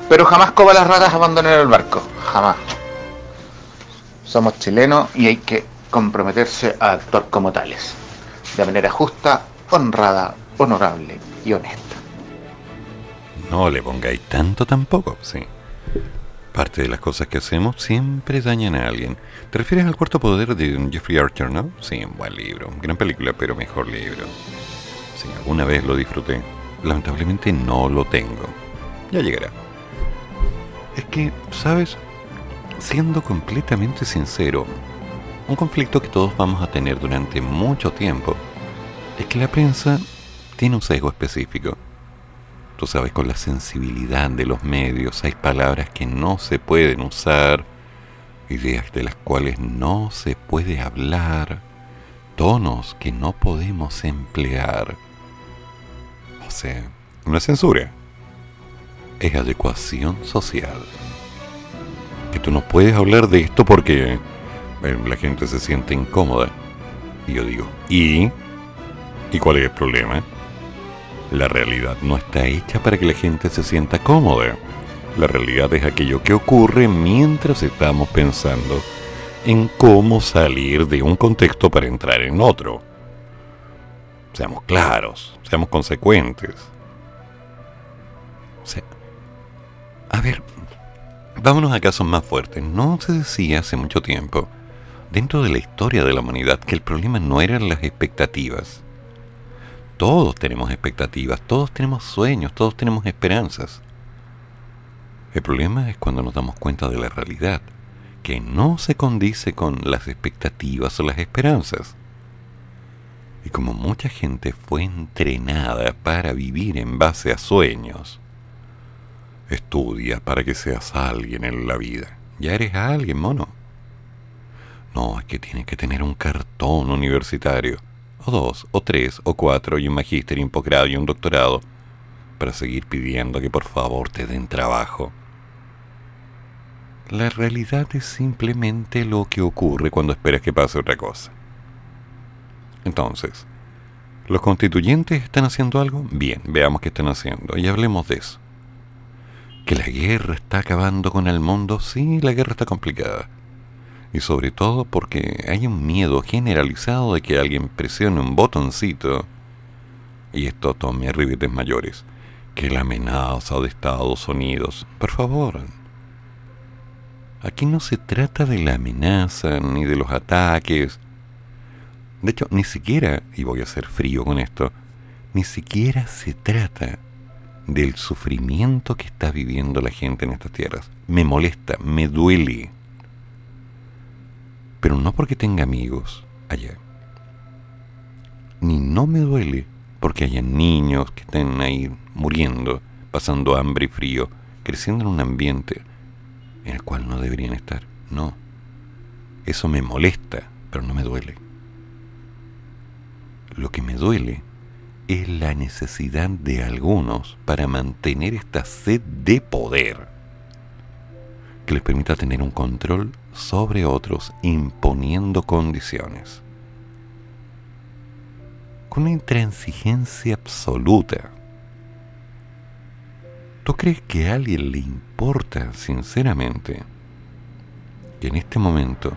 pero jamás como las ratas abandonar el barco, jamás. Somos chilenos y hay que comprometerse a actuar como tales, de manera justa, honrada, honorable y honesta. No le pongáis tanto tampoco, sí. Parte de las cosas que hacemos siempre dañan a alguien. ¿Te refieres al cuarto poder de Jeffrey Archer, no? Sí, un buen libro. Gran película, pero mejor libro. Sí, alguna vez lo disfruté. Lamentablemente no lo tengo. Ya llegará. Es que, ¿sabes? Siendo completamente sincero, un conflicto que todos vamos a tener durante mucho tiempo es que la prensa tiene un sesgo específico. Tú sabes, con la sensibilidad de los medios hay palabras que no se pueden usar, ideas de las cuales no se puede hablar, tonos que no podemos emplear. O sea, es censura, es adecuación social. Que tú no puedes hablar de esto porque eh, la gente se siente incómoda. Y yo digo, ¿y? ¿Y cuál es el problema? La realidad no está hecha para que la gente se sienta cómoda. La realidad es aquello que ocurre mientras estamos pensando en cómo salir de un contexto para entrar en otro. Seamos claros, seamos consecuentes. O sea, a ver, vámonos a casos más fuertes. No se decía hace mucho tiempo, dentro de la historia de la humanidad, que el problema no eran las expectativas. Todos tenemos expectativas, todos tenemos sueños, todos tenemos esperanzas. El problema es cuando nos damos cuenta de la realidad, que no se condice con las expectativas o las esperanzas. Y como mucha gente fue entrenada para vivir en base a sueños, estudia para que seas alguien en la vida. Ya eres alguien, mono. No, es que tienes que tener un cartón universitario, o dos, o tres, o cuatro, y un magíster, y un posgrado, y un doctorado, para seguir pidiendo que por favor te den trabajo. La realidad es simplemente lo que ocurre cuando esperas que pase otra cosa. Entonces, ¿los constituyentes están haciendo algo? Bien, veamos qué están haciendo y hablemos de eso. ¿Que la guerra está acabando con el mundo? Sí, la guerra está complicada. Y sobre todo porque hay un miedo generalizado de que alguien presione un botoncito y esto tome ribetes mayores que la amenaza de Estados Unidos. Por favor. Aquí no se trata de la amenaza ni de los ataques de hecho, ni siquiera, y voy a ser frío con esto, ni siquiera se trata del sufrimiento que está viviendo la gente en estas tierras. Me molesta, me duele. Pero no porque tenga amigos allá. Ni no me duele porque haya niños que estén ahí muriendo, pasando hambre y frío, creciendo en un ambiente en el cual no deberían estar. No. Eso me molesta, pero no me duele. Lo que me duele es la necesidad de algunos para mantener esta sed de poder que les permita tener un control sobre otros imponiendo condiciones. Con una intransigencia absoluta. ¿Tú crees que a alguien le importa sinceramente que en este momento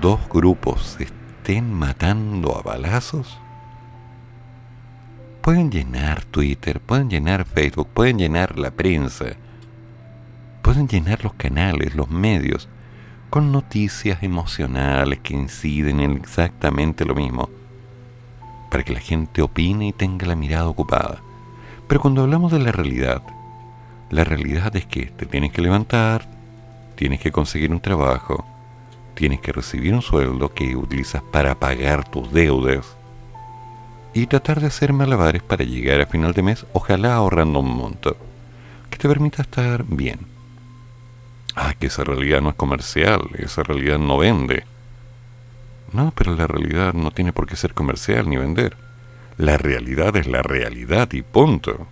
dos grupos estén matando a balazos? Pueden llenar Twitter, pueden llenar Facebook, pueden llenar la prensa, pueden llenar los canales, los medios, con noticias emocionales que inciden en exactamente lo mismo, para que la gente opine y tenga la mirada ocupada. Pero cuando hablamos de la realidad, la realidad es que te tienes que levantar, tienes que conseguir un trabajo, tienes que recibir un sueldo que utilizas para pagar tus deudas y tratar de hacer malabares para llegar a final de mes, ojalá ahorrando un monto que te permita estar bien. Ah, que esa realidad no es comercial, esa realidad no vende. No, pero la realidad no tiene por qué ser comercial ni vender. La realidad es la realidad y punto.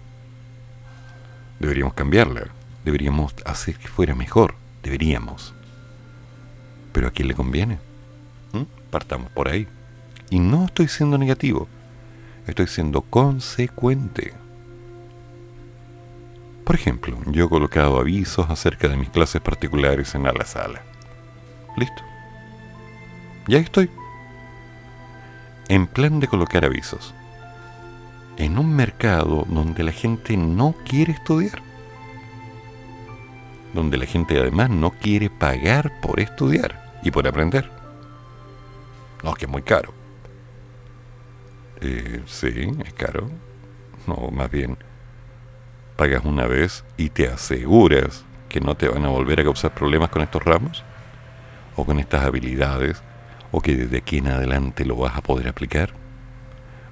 Deberíamos cambiarla. Deberíamos hacer que fuera mejor. Deberíamos. Pero ¿a quién le conviene? ¿Mm? Partamos por ahí. Y no estoy siendo negativo, estoy siendo consecuente. Por ejemplo, yo he colocado avisos acerca de mis clases particulares en la sala. Listo. Ya estoy. En plan de colocar avisos. En un mercado donde la gente no quiere estudiar donde la gente además no quiere pagar por estudiar y por aprender. No, que es muy caro. Eh, sí, es caro. No, más bien, pagas una vez y te aseguras que no te van a volver a causar problemas con estos ramos o con estas habilidades o que desde aquí en adelante lo vas a poder aplicar.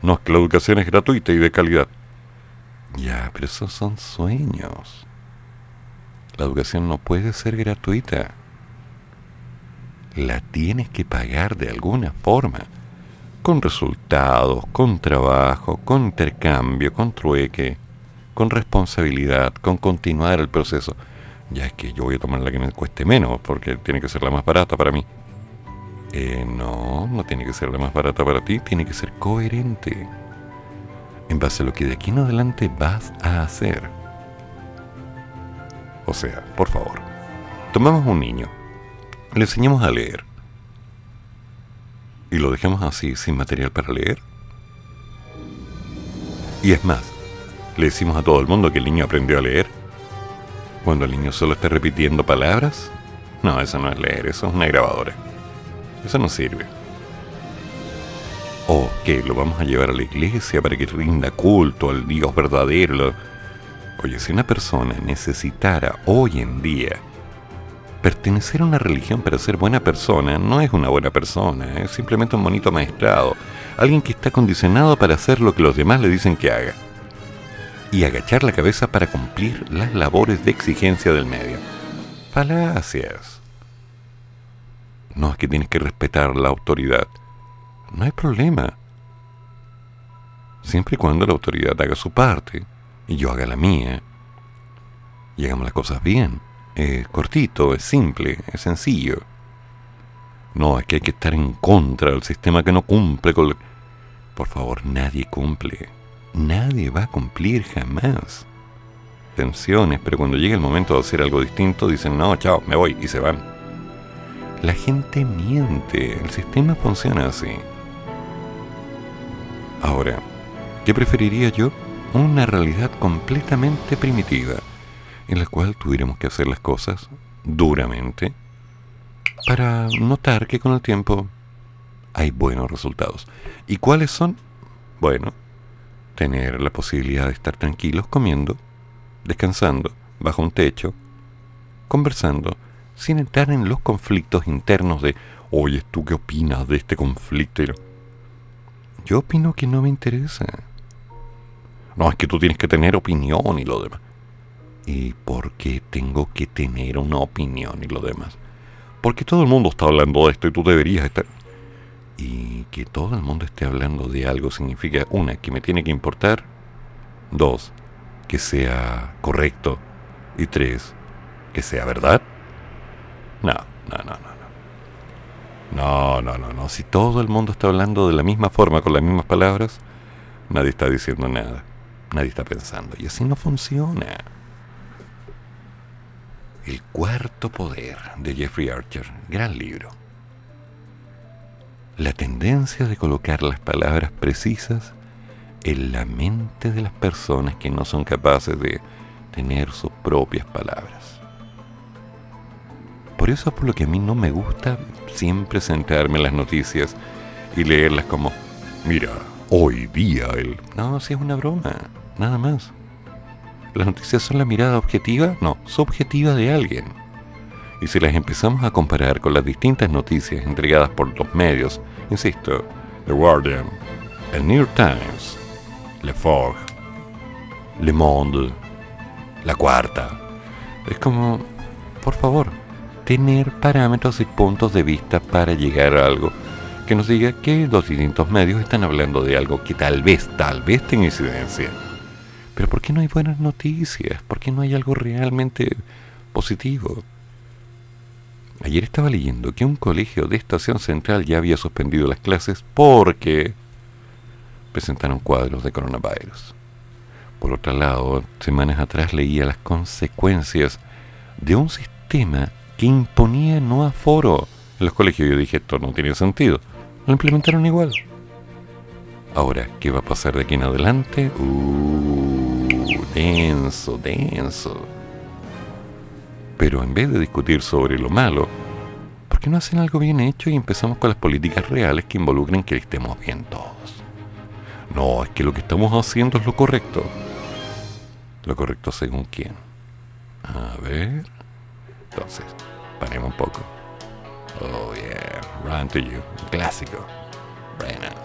No, es que la educación es gratuita y de calidad. Ya, pero esos son sueños. La educación no puede ser gratuita. La tienes que pagar de alguna forma. Con resultados, con trabajo, con intercambio, con trueque, con responsabilidad, con continuar el proceso. Ya es que yo voy a tomar la que me cueste menos, porque tiene que ser la más barata para mí. Eh, no, no tiene que ser la más barata para ti, tiene que ser coherente. En base a lo que de aquí en adelante vas a hacer. O sea, por favor, tomamos un niño, le enseñamos a leer y lo dejamos así sin material para leer. Y es más, le decimos a todo el mundo que el niño aprendió a leer. Cuando el niño solo está repitiendo palabras, no, eso no es leer, eso es una grabadora. Eso no sirve. O que lo vamos a llevar a la iglesia para que rinda culto al Dios verdadero Oye, si una persona necesitara hoy en día pertenecer a una religión para ser buena persona, no es una buena persona, es simplemente un monito maestrado, alguien que está condicionado para hacer lo que los demás le dicen que haga y agachar la cabeza para cumplir las labores de exigencia del medio. Falacias. No es que tienes que respetar la autoridad. No hay problema. Siempre y cuando la autoridad haga su parte y yo haga la mía. Y hagamos las cosas bien. Es cortito, es simple, es sencillo. No, es que hay que estar en contra del sistema que no cumple con... Por favor, nadie cumple. Nadie va a cumplir jamás. Tensiones, pero cuando llega el momento de hacer algo distinto, dicen, no, chao, me voy, y se van. La gente miente, el sistema funciona así. Ahora, ¿qué preferiría yo? Una realidad completamente primitiva, en la cual tuviéramos que hacer las cosas duramente para notar que con el tiempo hay buenos resultados. ¿Y cuáles son? Bueno, tener la posibilidad de estar tranquilos comiendo, descansando, bajo un techo, conversando, sin entrar en los conflictos internos de, oye, ¿tú qué opinas de este conflicto? Yo opino que no me interesa. No, es que tú tienes que tener opinión y lo demás. ¿Y por qué tengo que tener una opinión y lo demás? Porque todo el mundo está hablando de esto y tú deberías estar y que todo el mundo esté hablando de algo significa, una, que me tiene que importar, dos, que sea correcto, y tres, que sea verdad. No, no, no, no. No, no, no, no. Si todo el mundo está hablando de la misma forma, con las mismas palabras, nadie está diciendo nada. Nadie está pensando. Y así no funciona. El cuarto poder de Jeffrey Archer. Gran libro la tendencia de colocar las palabras precisas en la mente de las personas que no son capaces de tener sus propias palabras. Por eso es por lo que a mí no me gusta siempre centrarme en las noticias y leerlas como, mira, hoy día el... No, si es una broma, nada más. ¿Las noticias son la mirada objetiva? No, subjetiva de alguien. Y si las empezamos a comparar con las distintas noticias entregadas por los medios, insisto, The Guardian, el New York Times, Le Fort, Le Monde, La Cuarta, es como, por favor, tener parámetros y puntos de vista para llegar a algo que nos diga que los distintos medios están hablando de algo que tal vez, tal vez tenga incidencia. Pero ¿por qué no hay buenas noticias? ¿Por qué no hay algo realmente positivo? Ayer estaba leyendo que un colegio de Estación Central ya había suspendido las clases porque presentaron cuadros de coronavirus. Por otro lado, semanas atrás leía las consecuencias de un sistema que imponía no aforo en los colegios. Yo dije, esto no tiene sentido. Lo implementaron igual. Ahora, ¿qué va a pasar de aquí en adelante? Uh, denso, denso. Pero en vez de discutir sobre lo malo, ¿por qué no hacen algo bien hecho y empezamos con las políticas reales que involucren que estemos bien todos? No, es que lo que estamos haciendo es lo correcto. ¿Lo correcto según quién? A ver. Entonces, paremos un poco. Oh yeah, Run to You, clásico. Sopranos.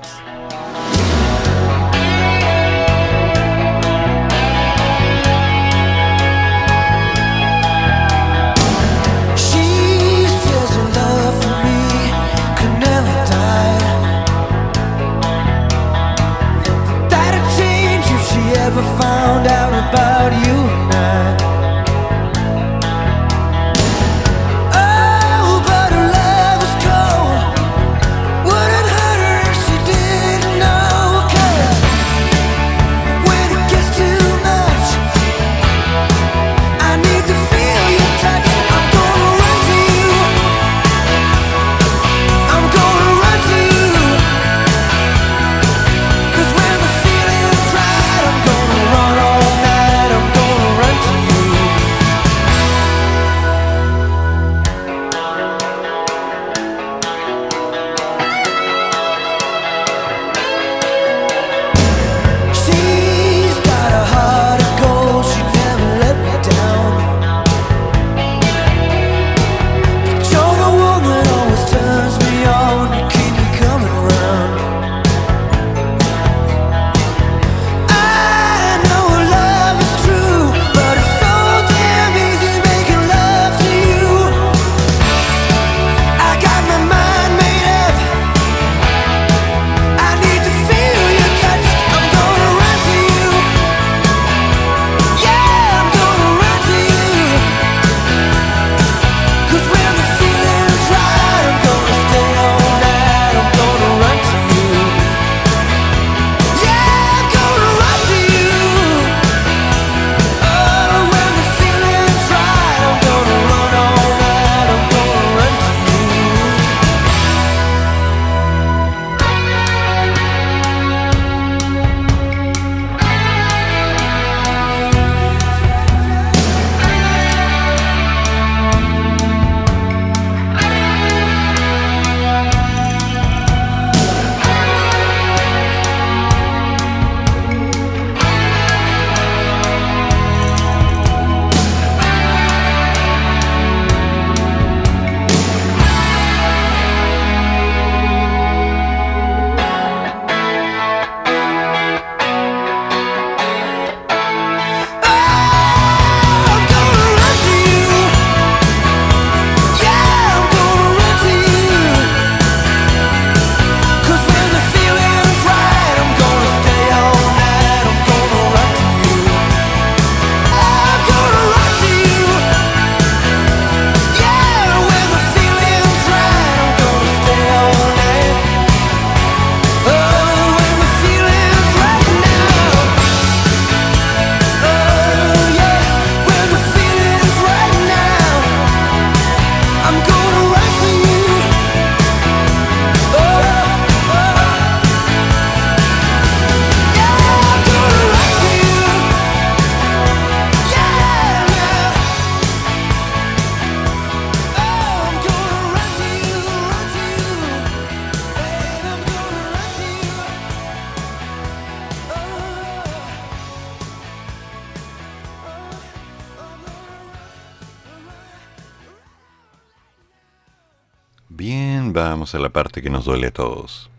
A la parte que nos duele a todos.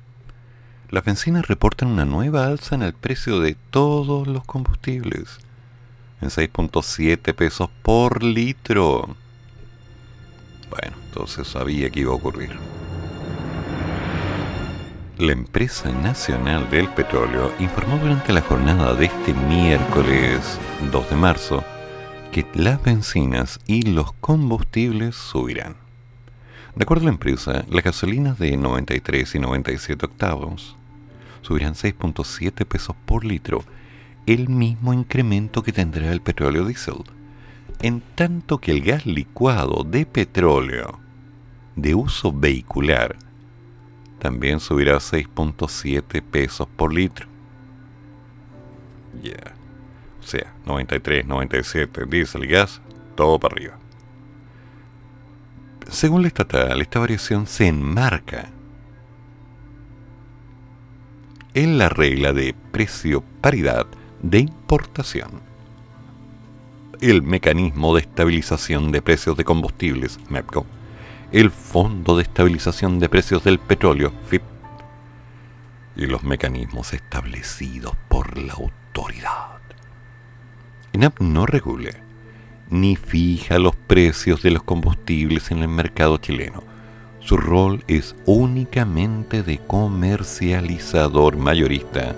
Las bencinas reportan una nueva alza en el precio de todos los combustibles, en 6.7 pesos por litro. Bueno, entonces sabía que iba a ocurrir. La empresa nacional del petróleo informó durante la jornada de este miércoles 2 de marzo que las bencinas y los combustibles subirán. De acuerdo a la empresa, las gasolinas de 93 y 97 octavos subirán 6.7 pesos por litro, el mismo incremento que tendrá el petróleo diésel, en tanto que el gas licuado de petróleo de uso vehicular también subirá 6.7 pesos por litro. Ya. O sea, 93, 97, diésel gas, todo para arriba. Según la estatal, esta variación se enmarca en la regla de precio paridad de importación. El mecanismo de estabilización de precios de combustibles, MEPCO, el Fondo de Estabilización de Precios del Petróleo, FIP, y los mecanismos establecidos por la autoridad. INAP no regula ni fija los precios de los combustibles en el mercado chileno. Su rol es únicamente de comercializador mayorista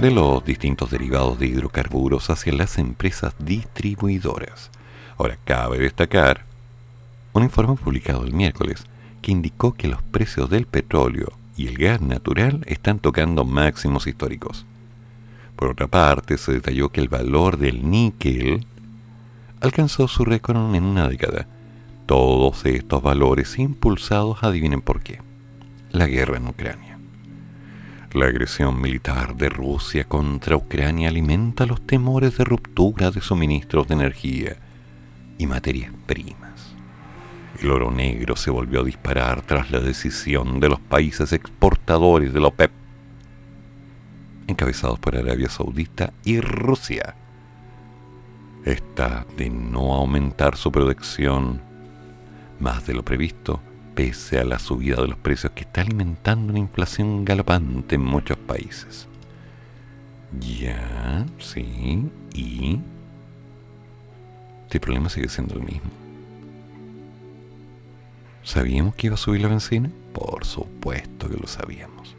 de los distintos derivados de hidrocarburos hacia las empresas distribuidoras. Ahora, cabe destacar un informe publicado el miércoles que indicó que los precios del petróleo y el gas natural están tocando máximos históricos. Por otra parte, se detalló que el valor del níquel alcanzó su récord en una década. Todos estos valores impulsados, adivinen por qué. La guerra en Ucrania. La agresión militar de Rusia contra Ucrania alimenta los temores de ruptura de suministros de energía y materias primas. El oro negro se volvió a disparar tras la decisión de los países exportadores de la OPEP encabezados por Arabia Saudita y Rusia. Esta de no aumentar su producción más de lo previsto, pese a la subida de los precios que está alimentando una inflación galopante en muchos países. Ya, sí, y... Este problema sigue siendo el mismo. ¿Sabíamos que iba a subir la benzina? Por supuesto que lo sabíamos.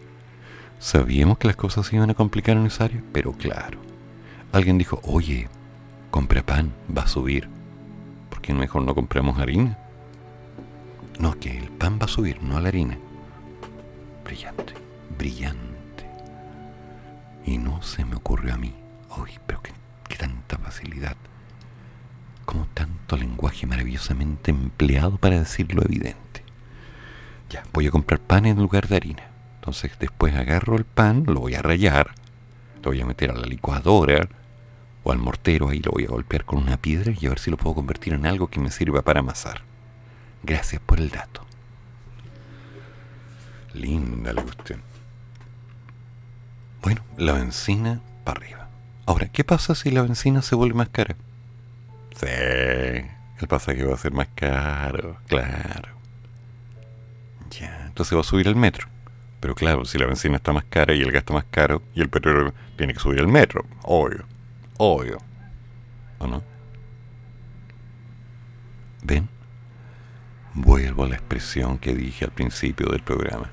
Sabíamos que las cosas se iban a complicar en esa área, pero claro. Alguien dijo, oye, compra pan, va a subir. ¿Por qué mejor no compramos harina? No, que el pan va a subir, no la harina. Brillante, brillante. Y no se me ocurrió a mí. Uy, pero qué, qué tanta facilidad. Como tanto lenguaje maravillosamente empleado para decir lo evidente. Ya, voy a comprar pan en lugar de harina. Entonces después agarro el pan, lo voy a rayar, lo voy a meter a la licuadora o al mortero, ahí lo voy a golpear con una piedra y a ver si lo puedo convertir en algo que me sirva para amasar. Gracias por el dato. Linda la cuestión. Bueno, la benzina para arriba. Ahora, ¿qué pasa si la benzina se vuelve más cara? Sí, el pasaje va a ser más caro, claro. Ya, entonces va a subir el metro. Pero claro, si la benzina está más cara y el gas está más caro y el petróleo tiene que subir el metro, obvio, obvio. ¿O no? ¿Ven? Vuelvo a la expresión que dije al principio del programa.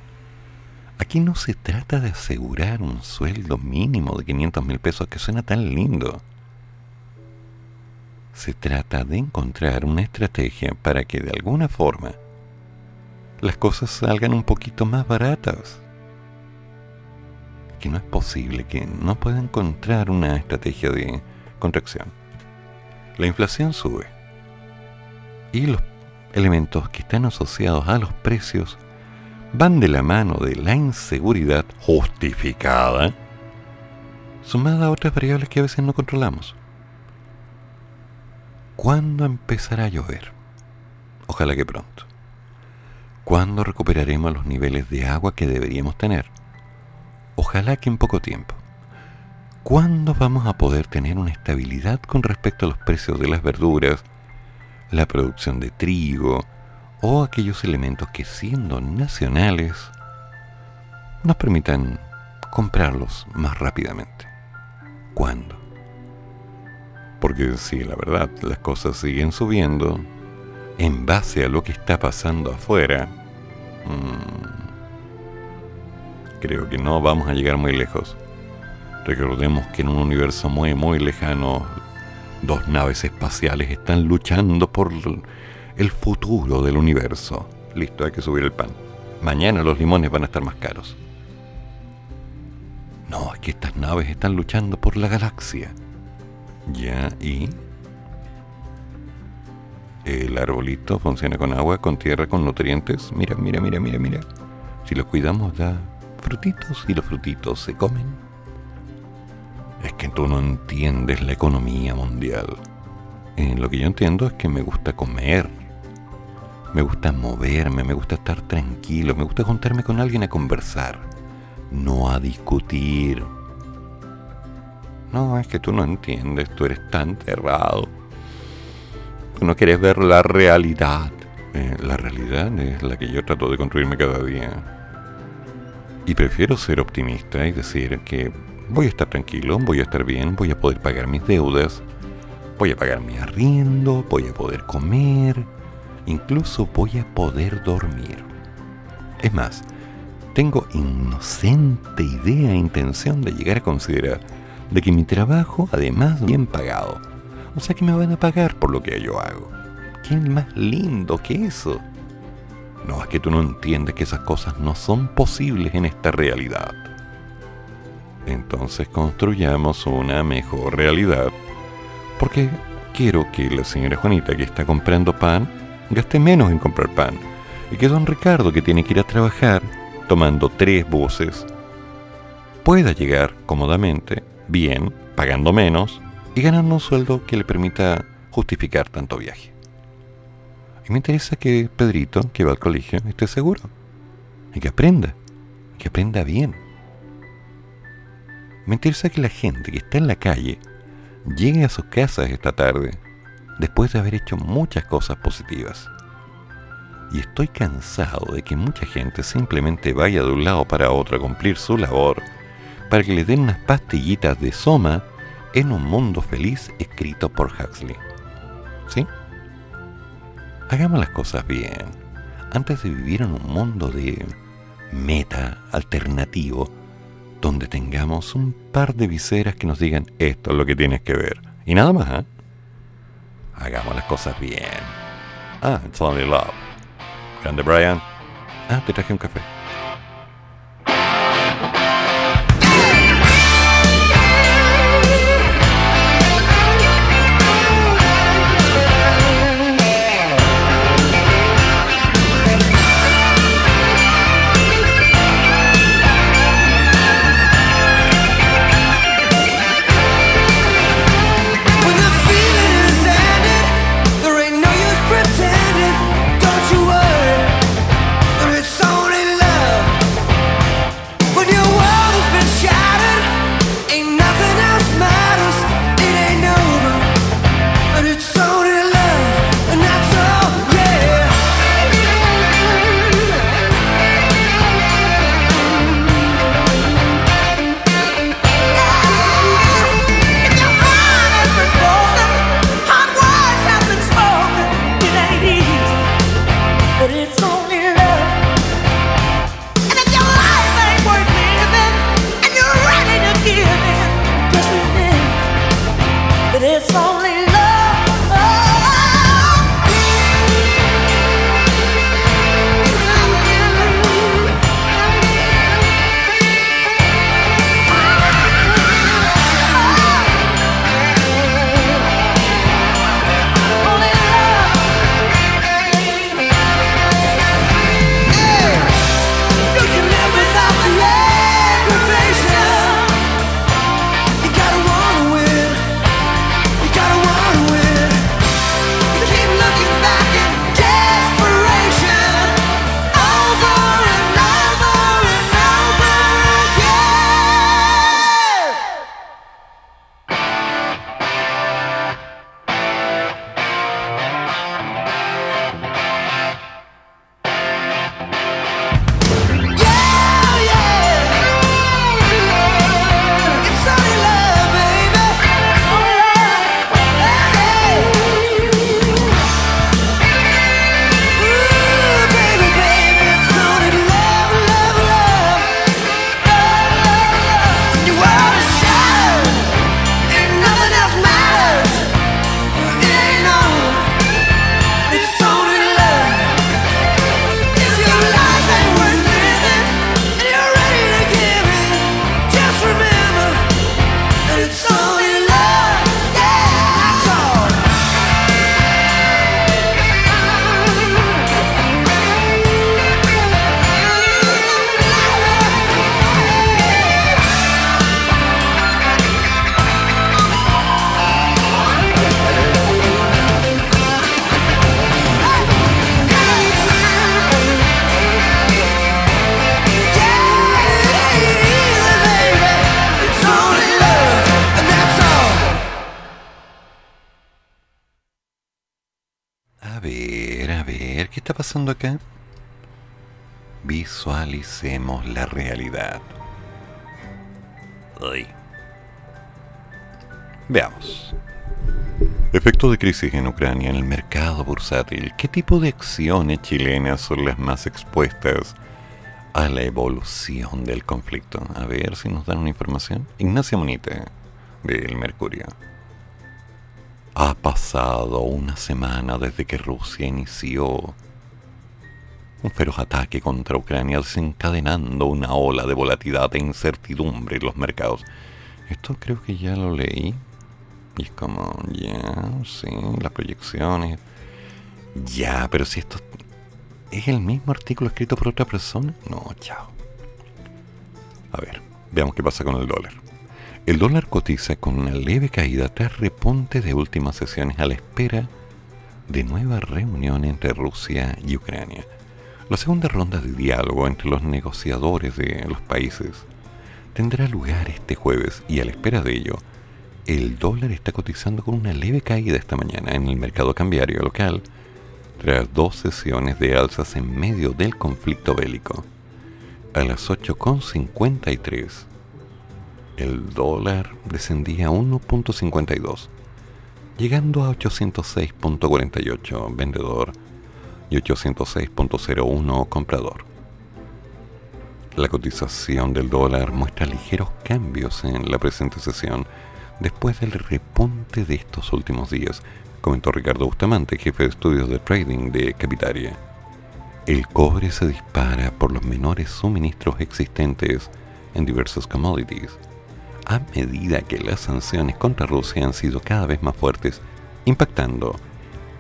Aquí no se trata de asegurar un sueldo mínimo de 500 mil pesos que suena tan lindo. Se trata de encontrar una estrategia para que de alguna forma las cosas salgan un poquito más baratas. Que no es posible, que no pueda encontrar una estrategia de contracción. La inflación sube y los elementos que están asociados a los precios van de la mano de la inseguridad justificada, sumada a otras variables que a veces no controlamos. ¿Cuándo empezará a llover? Ojalá que pronto. ¿Cuándo recuperaremos los niveles de agua que deberíamos tener? Ojalá que en poco tiempo. ¿Cuándo vamos a poder tener una estabilidad con respecto a los precios de las verduras, la producción de trigo o aquellos elementos que siendo nacionales nos permitan comprarlos más rápidamente. ¿Cuándo? Porque si la verdad las cosas siguen subiendo en base a lo que está pasando afuera, mmm, creo que no vamos a llegar muy lejos. Recordemos que en un universo muy, muy lejano, dos naves espaciales están luchando por el futuro del universo. Listo, hay que subir el pan. Mañana los limones van a estar más caros. No, es que estas naves están luchando por la galaxia. Ya, y... El arbolito funciona con agua, con tierra, con nutrientes. Mira, mira, mira, mira, mira. Si lo cuidamos da frutitos y los frutitos se comen. Es que tú no entiendes la economía mundial. En lo que yo entiendo es que me gusta comer, me gusta moverme, me gusta estar tranquilo, me gusta juntarme con alguien a conversar, no a discutir. No, es que tú no entiendes, tú eres tan cerrado. Tú no quieres ver la realidad. Eh, la realidad es la que yo trato de construirme cada día. Y prefiero ser optimista y decir que voy a estar tranquilo, voy a estar bien, voy a poder pagar mis deudas, voy a pagar mi arriendo, voy a poder comer, incluso voy a poder dormir. Es más, tengo inocente idea e intención de llegar a considerar de que mi trabajo, además, bien pagado. O sea que me van a pagar por lo que yo hago. ¿Qué más lindo que eso? No, es que tú no entiendes que esas cosas no son posibles en esta realidad. Entonces construyamos una mejor realidad. Porque quiero que la señora Juanita que está comprando pan gaste menos en comprar pan. Y que don Ricardo que tiene que ir a trabajar tomando tres buses pueda llegar cómodamente, bien, pagando menos y ganando un sueldo que le permita justificar tanto viaje. Y me interesa que Pedrito, que va al colegio, esté seguro. Y que aprenda. Y que aprenda bien. Me interesa que la gente que está en la calle llegue a sus casas esta tarde después de haber hecho muchas cosas positivas. Y estoy cansado de que mucha gente simplemente vaya de un lado para otro a cumplir su labor para que le den unas pastillitas de soma en un mundo feliz escrito por Huxley. ¿Sí? Hagamos las cosas bien. Antes de vivir en un mundo de meta alternativo, donde tengamos un par de viseras que nos digan esto es lo que tienes que ver. Y nada más, ¿eh? Hagamos las cosas bien. Ah, it's only love. Grande Brian. Ah, te traje un café. Crisis en Ucrania en el mercado bursátil. ¿Qué tipo de acciones chilenas son las más expuestas a la evolución del conflicto? A ver si nos dan una información. Ignacia Monite, del Mercurio. Ha pasado una semana desde que Rusia inició un feroz ataque contra Ucrania desencadenando una ola de volatilidad e incertidumbre en los mercados. Esto creo que ya lo leí. Y es como, ya, sí, las proyecciones. Ya, pero si esto es el mismo artículo escrito por otra persona, no, chao. A ver, veamos qué pasa con el dólar. El dólar cotiza con una leve caída tras repunte de últimas sesiones a la espera de nueva reunión entre Rusia y Ucrania. La segunda ronda de diálogo entre los negociadores de los países tendrá lugar este jueves y a la espera de ello, el dólar está cotizando con una leve caída esta mañana en el mercado cambiario local tras dos sesiones de alzas en medio del conflicto bélico. A las 8.53, el dólar descendía a 1.52, llegando a 806.48 vendedor y 806.01 comprador. La cotización del dólar muestra ligeros cambios en la presente sesión después del repunte de estos últimos días, comentó Ricardo Bustamante, jefe de estudios de trading de Capitaria. El cobre se dispara por los menores suministros existentes en diversos commodities, a medida que las sanciones contra Rusia han sido cada vez más fuertes, impactando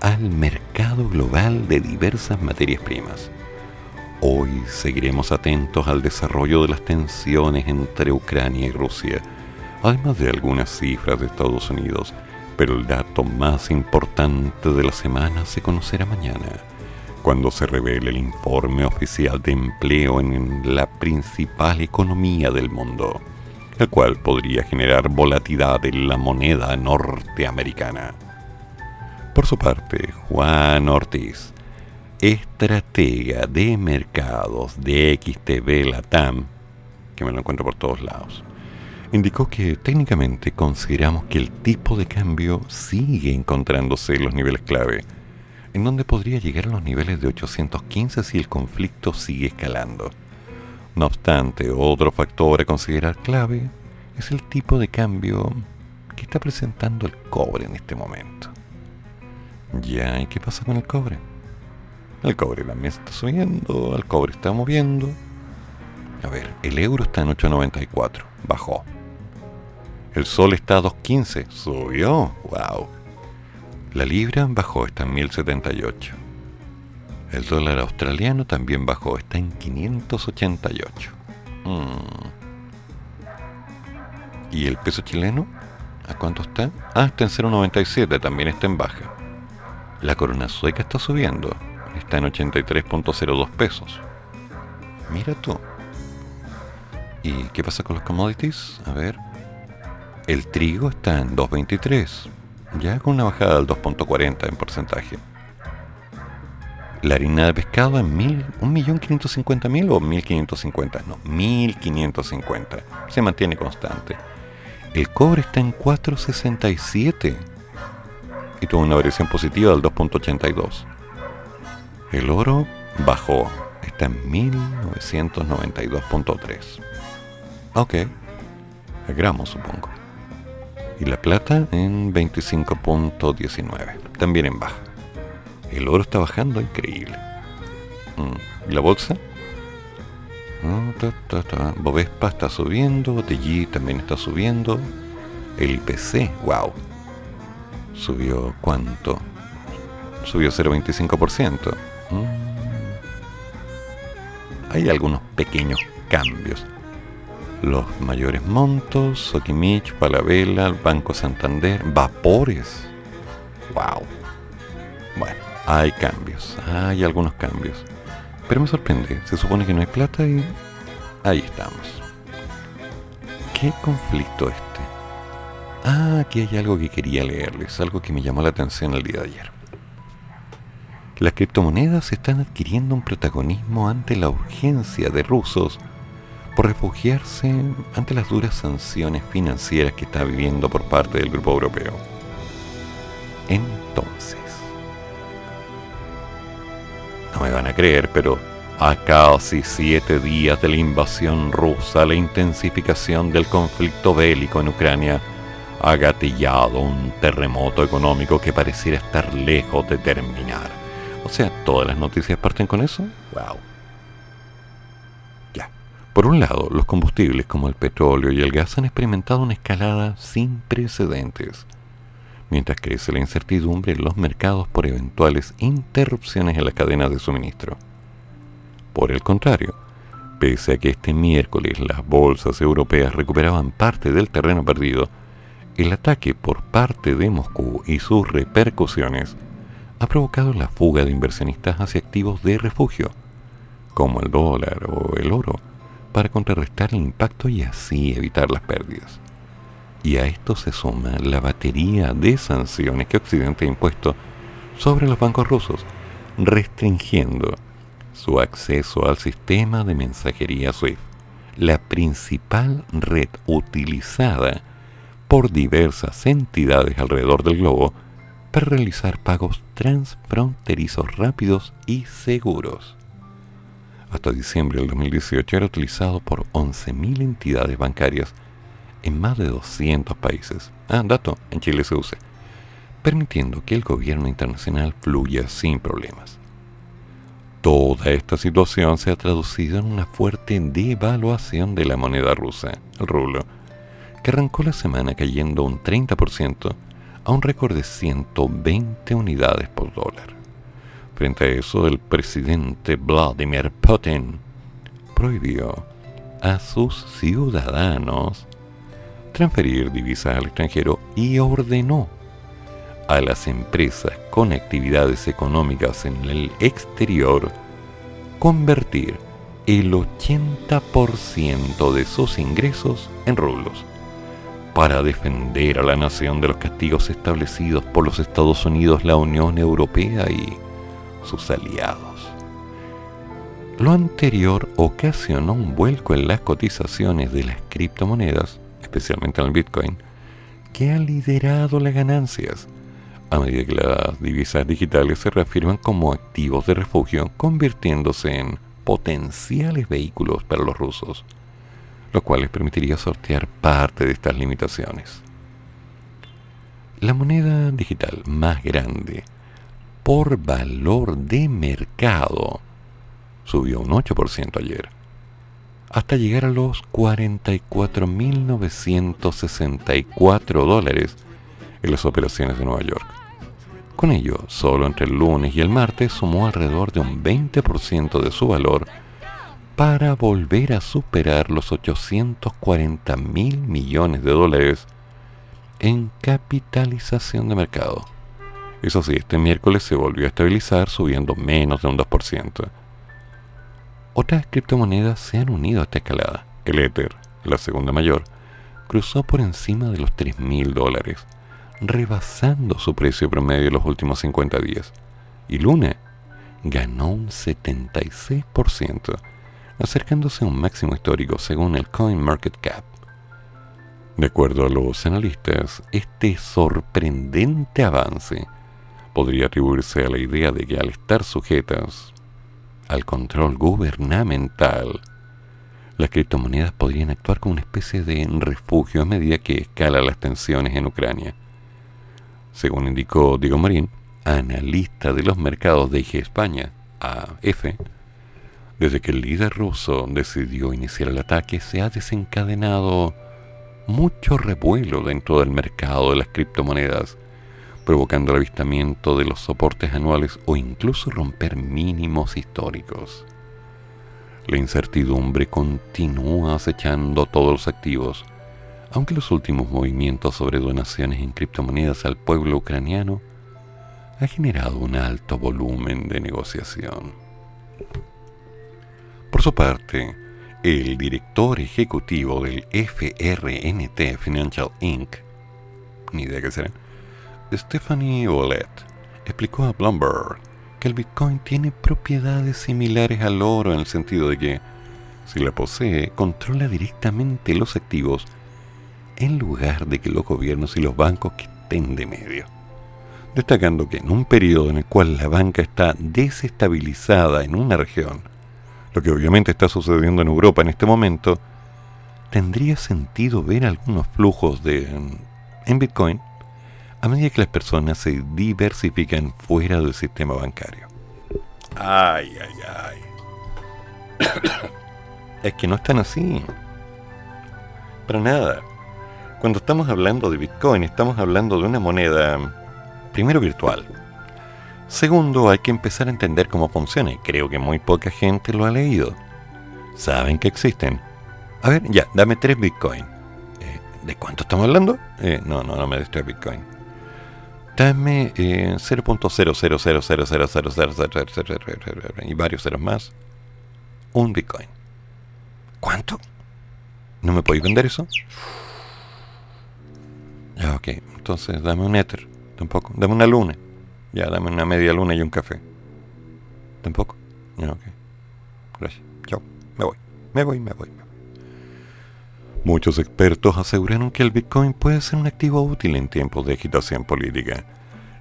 al mercado global de diversas materias primas. Hoy seguiremos atentos al desarrollo de las tensiones entre Ucrania y Rusia, además de algunas cifras de Estados Unidos, pero el dato más importante de la semana se conocerá mañana, cuando se revele el informe oficial de empleo en la principal economía del mundo, el cual podría generar volatilidad en la moneda norteamericana. Por su parte, Juan Ortiz, estratega de mercados de XTB Latam, que me lo encuentro por todos lados, indicó que técnicamente consideramos que el tipo de cambio sigue encontrándose en los niveles clave, en donde podría llegar a los niveles de 815 si el conflicto sigue escalando. No obstante, otro factor a considerar clave es el tipo de cambio que está presentando el cobre en este momento. Ya, ¿y qué pasa con el cobre? El cobre también está subiendo, el cobre está moviendo. A ver, el euro está en 8.94, bajó. El sol está a 2.15, subió, wow. La libra bajó, está en 1.078. El dólar australiano también bajó, está en 588. Mm. ¿Y el peso chileno? ¿A cuánto está? Ah, está en 0.97, también está en baja. La corona sueca está subiendo. Está en 83.02 pesos. Mira tú. ¿Y qué pasa con los commodities? A ver. El trigo está en 2.23. Ya con una bajada del 2.40 en porcentaje. La harina de pescado en 1.550.000 o 1.550. No, 1.550. Se mantiene constante. El cobre está en 4.67 y tuvo una variación positiva del 2.82. El oro bajó, está en 1992.3. Ok, el gramo supongo. Y la plata en 25.19, también en baja. El oro está bajando, increíble. Mm, ¿Y la bolsa? Ah, Bovespa está subiendo, TG también está subiendo. El IPC, wow, subió cuánto? Subió 0,25%. Mm. Hay algunos pequeños cambios. Los mayores montos, Sokimich, Palabela, Banco Santander, Vapores. ¡Wow! Bueno, hay cambios, hay algunos cambios. Pero me sorprende, se supone que no hay plata y ahí estamos. ¿Qué conflicto este? Ah, aquí hay algo que quería leerles, algo que me llamó la atención el día de ayer. las criptomonedas están adquiriendo un protagonismo ante la urgencia de rusos por refugiarse ante las duras sanciones financieras que está viviendo por parte del grupo europeo. Entonces, no me van a creer, pero a casi siete días de la invasión rusa, la intensificación del conflicto bélico en Ucrania ha gatillado un terremoto económico que pareciera estar lejos de terminar. O sea, todas las noticias parten con eso. ¡Wow! Por un lado, los combustibles como el petróleo y el gas han experimentado una escalada sin precedentes, mientras crece la incertidumbre en los mercados por eventuales interrupciones en las cadenas de suministro. Por el contrario, pese a que este miércoles las bolsas europeas recuperaban parte del terreno perdido, el ataque por parte de Moscú y sus repercusiones ha provocado la fuga de inversionistas hacia activos de refugio, como el dólar o el oro, para contrarrestar el impacto y así evitar las pérdidas. Y a esto se suma la batería de sanciones que Occidente ha impuesto sobre los bancos rusos, restringiendo su acceso al sistema de mensajería SWIFT, la principal red utilizada por diversas entidades alrededor del globo para realizar pagos transfronterizos rápidos y seguros. Hasta diciembre del 2018 era utilizado por 11.000 entidades bancarias en más de 200 países. Ah, dato, en Chile se usa, permitiendo que el gobierno internacional fluya sin problemas. Toda esta situación se ha traducido en una fuerte devaluación de la moneda rusa, el rublo, que arrancó la semana cayendo un 30% a un récord de 120 unidades por dólar. Frente a eso, el presidente Vladimir Putin prohibió a sus ciudadanos transferir divisas al extranjero y ordenó a las empresas con actividades económicas en el exterior convertir el 80% de sus ingresos en rublos para defender a la nación de los castigos establecidos por los Estados Unidos, la Unión Europea y sus aliados. Lo anterior ocasionó un vuelco en las cotizaciones de las criptomonedas, especialmente en el Bitcoin, que ha liderado las ganancias, a medida que las divisas digitales se reafirman como activos de refugio, convirtiéndose en potenciales vehículos para los rusos lo cual les permitiría sortear parte de estas limitaciones. La moneda digital más grande por valor de mercado subió un 8% ayer, hasta llegar a los 44.964 dólares en las operaciones de Nueva York. Con ello, solo entre el lunes y el martes sumó alrededor de un 20% de su valor para volver a superar los 840 mil millones de dólares en capitalización de mercado. Eso sí, este miércoles se volvió a estabilizar subiendo menos de un 2%. Otras criptomonedas se han unido a esta escalada. El Ether, la segunda mayor, cruzó por encima de los 3 mil dólares, rebasando su precio promedio en los últimos 50 días. Y Luna ganó un 76%, acercándose a un máximo histórico según el CoinMarketCap. De acuerdo a los analistas, este sorprendente avance podría atribuirse a la idea de que al estar sujetas al control gubernamental, las criptomonedas podrían actuar como una especie de refugio a medida que escala las tensiones en Ucrania. Según indicó Diego Marín, analista de los mercados de IG España, AF, desde que el líder ruso decidió iniciar el ataque, se ha desencadenado mucho revuelo dentro del mercado de las criptomonedas, provocando el avistamiento de los soportes anuales o incluso romper mínimos históricos. La incertidumbre continúa acechando todos los activos, aunque los últimos movimientos sobre donaciones en criptomonedas al pueblo ucraniano ha generado un alto volumen de negociación. Por su parte, el director ejecutivo del FRNT Financial Inc., ni idea qué será, Stephanie Ouellet, explicó a Bloomberg que el Bitcoin tiene propiedades similares al oro en el sentido de que si la posee, controla directamente los activos en lugar de que los gobiernos y los bancos que estén de medio. Destacando que en un periodo en el cual la banca está desestabilizada en una región, lo que obviamente está sucediendo en Europa en este momento, tendría sentido ver algunos flujos de, en Bitcoin a medida que las personas se diversifican fuera del sistema bancario. Ay, ay, ay. es que no están así. Para nada. Cuando estamos hablando de Bitcoin, estamos hablando de una moneda, primero virtual. Segundo, hay que empezar a entender cómo funciona creo que muy poca gente lo ha leído. Saben que existen. A ver, ya, dame tres Bitcoin. Eh, ¿De cuánto estamos hablando? Eh, no, no, no me des Bitcoin. Dame eh, 0.000000000 y varios ceros más. Un Bitcoin. ¿Cuánto? ¿No me podéis vender eso? Ya, ok. Entonces, dame un éter. Tampoco. Dame una luna. Ya, dame una media luna y un café. Tampoco. Ya, ok. Gracias. Chao. Me voy, me voy, me voy. Muchos expertos aseguraron que el Bitcoin puede ser un activo útil en tiempos de agitación política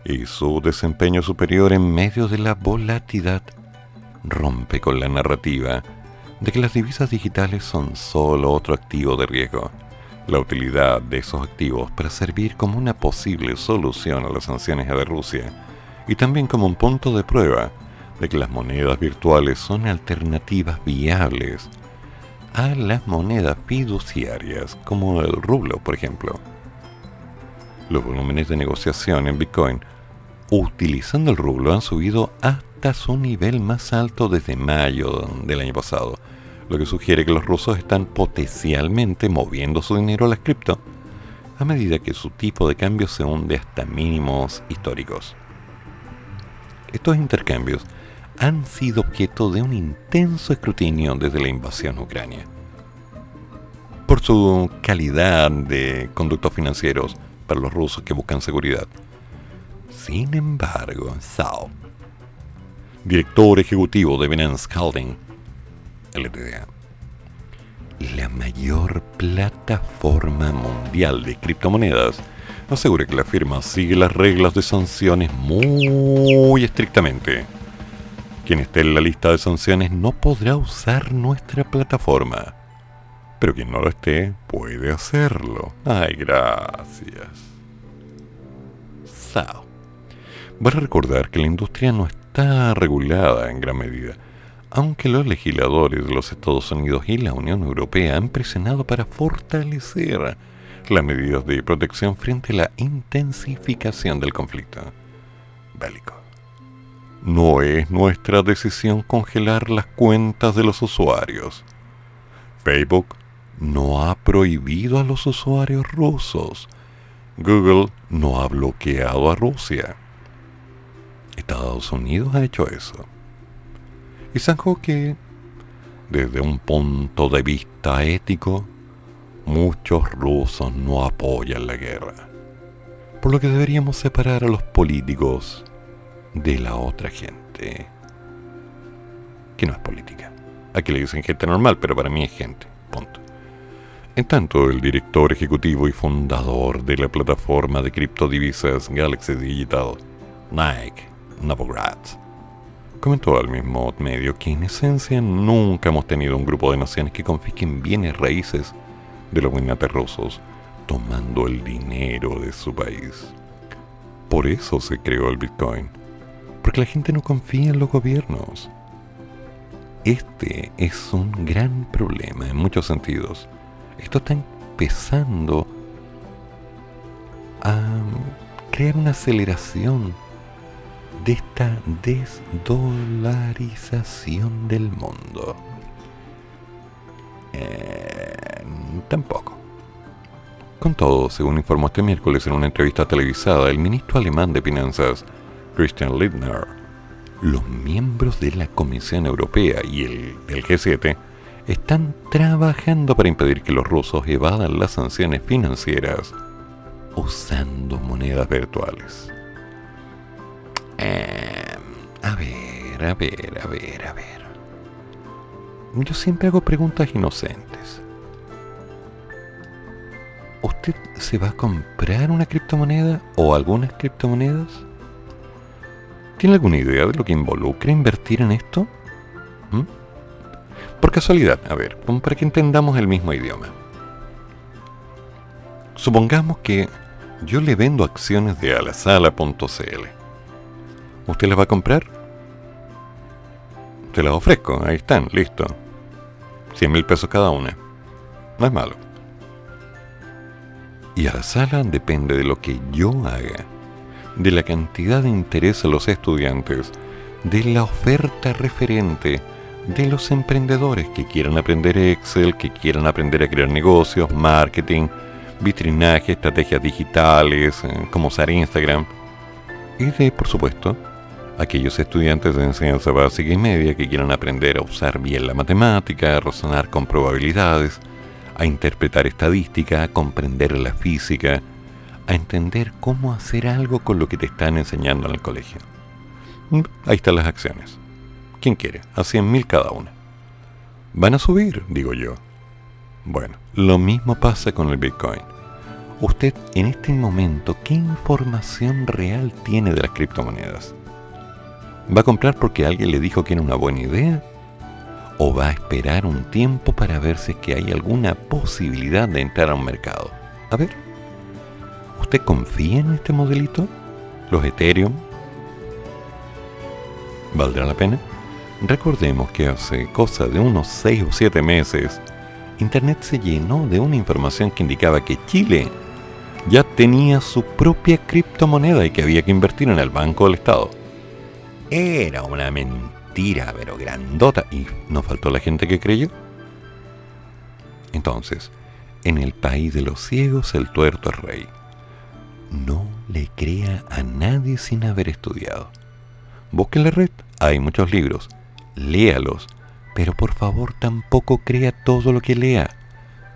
y su desempeño superior en medio de la volatilidad rompe con la narrativa de que las divisas digitales son solo otro activo de riesgo. La utilidad de esos activos para servir como una posible solución a las sanciones de Rusia y también como un punto de prueba de que las monedas virtuales son alternativas viables a las monedas fiduciarias como el rublo, por ejemplo. Los volúmenes de negociación en Bitcoin utilizando el rublo han subido hasta su nivel más alto desde mayo del año pasado, lo que sugiere que los rusos están potencialmente moviendo su dinero a las cripto a medida que su tipo de cambio se hunde hasta mínimos históricos. Estos intercambios han sido objeto de un intenso escrutinio desde la invasión Ucrania. Por su calidad de conductos financieros para los rusos que buscan seguridad. Sin embargo, Sao, director ejecutivo de Binance Holding, LTDA, la mayor plataforma mundial de criptomonedas, asegura que la firma sigue las reglas de sanciones muy estrictamente. Quien esté en la lista de sanciones no podrá usar nuestra plataforma. Pero quien no lo esté puede hacerlo. Ay, gracias. Sao. Vale recordar que la industria no está regulada en gran medida aunque los legisladores de los Estados Unidos y la Unión Europea han presionado para fortalecer las medidas de protección frente a la intensificación del conflicto bélico. No es nuestra decisión congelar las cuentas de los usuarios. Facebook no ha prohibido a los usuarios rusos. Google no ha bloqueado a Rusia. Estados Unidos ha hecho eso y zanjó que, desde un punto de vista ético, muchos rusos no apoyan la guerra, por lo que deberíamos separar a los políticos de la otra gente, que no es política. Aquí le dicen gente normal, pero para mí es gente, punto. En tanto, el director ejecutivo y fundador de la plataforma de criptodivisas Galaxy Digital, Nike Novogratz, comentó al mismo medio que en esencia nunca hemos tenido un grupo de naciones que confisquen bienes raíces de los magnates rusos, tomando el dinero de su país. Por eso se creó el Bitcoin, porque la gente no confía en los gobiernos. Este es un gran problema en muchos sentidos. Esto está empezando a crear una aceleración de esta desdolarización del mundo? Eh, tampoco. Con todo, según informó este miércoles en una entrevista televisada el ministro alemán de Finanzas, Christian Lindner, los miembros de la Comisión Europea y el del G7 están trabajando para impedir que los rusos evadan las sanciones financieras usando monedas virtuales. Eh, a ver, a ver, a ver, a ver. Yo siempre hago preguntas inocentes. ¿Usted se va a comprar una criptomoneda o algunas criptomonedas? ¿Tiene alguna idea de lo que involucra invertir en esto? ¿Mm? Por casualidad, a ver, para que entendamos el mismo idioma. Supongamos que yo le vendo acciones de alasala.cl. ¿Usted las va a comprar? Te las ofrezco, ahí están, listo. 100 mil pesos cada una. No es malo. Y a la sala depende de lo que yo haga, de la cantidad de interés a los estudiantes, de la oferta referente, de los emprendedores que quieran aprender Excel, que quieran aprender a crear negocios, marketing, vitrinaje, estrategias digitales, eh, cómo usar Instagram. Y de, por supuesto, aquellos estudiantes de enseñanza básica y media que quieran aprender a usar bien la matemática, a razonar con probabilidades, a interpretar estadística, a comprender la física, a entender cómo hacer algo con lo que te están enseñando en el colegio. Mm, ahí están las acciones. ¿Quién quiere? A 100.000 cada una. Van a subir, digo yo. Bueno, lo mismo pasa con el Bitcoin. Usted en este momento, ¿qué información real tiene de las criptomonedas? ¿Va a comprar porque alguien le dijo que era una buena idea? ¿O va a esperar un tiempo para ver si es que hay alguna posibilidad de entrar a un mercado? A ver, ¿usted confía en este modelito? ¿Los Ethereum? ¿Valdrá la pena? Recordemos que hace cosa de unos 6 o 7 meses, Internet se llenó de una información que indicaba que Chile ya tenía su propia criptomoneda y que había que invertir en el Banco del Estado. Era una mentira, pero grandota, y no faltó la gente que creyó. Entonces, en el país de los ciegos el tuerto es rey. No le crea a nadie sin haber estudiado. Busque en la red, hay muchos libros, léalos, pero por favor tampoco crea todo lo que lea.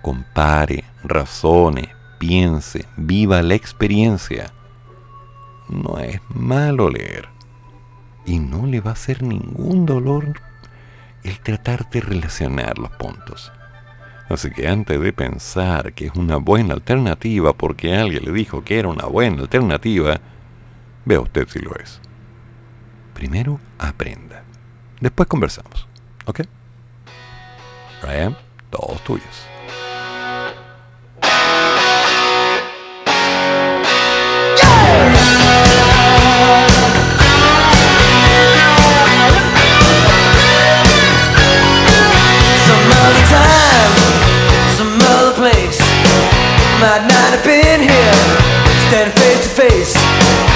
Compare, razone, piense, viva la experiencia. No es malo leer. Y no le va a hacer ningún dolor el tratar de relacionar los puntos. Así que antes de pensar que es una buena alternativa porque alguien le dijo que era una buena alternativa, vea usted si lo es. Primero aprenda. Después conversamos. ¿Ok? Ryan, todos tuyos. Might not have been here, standing face to face.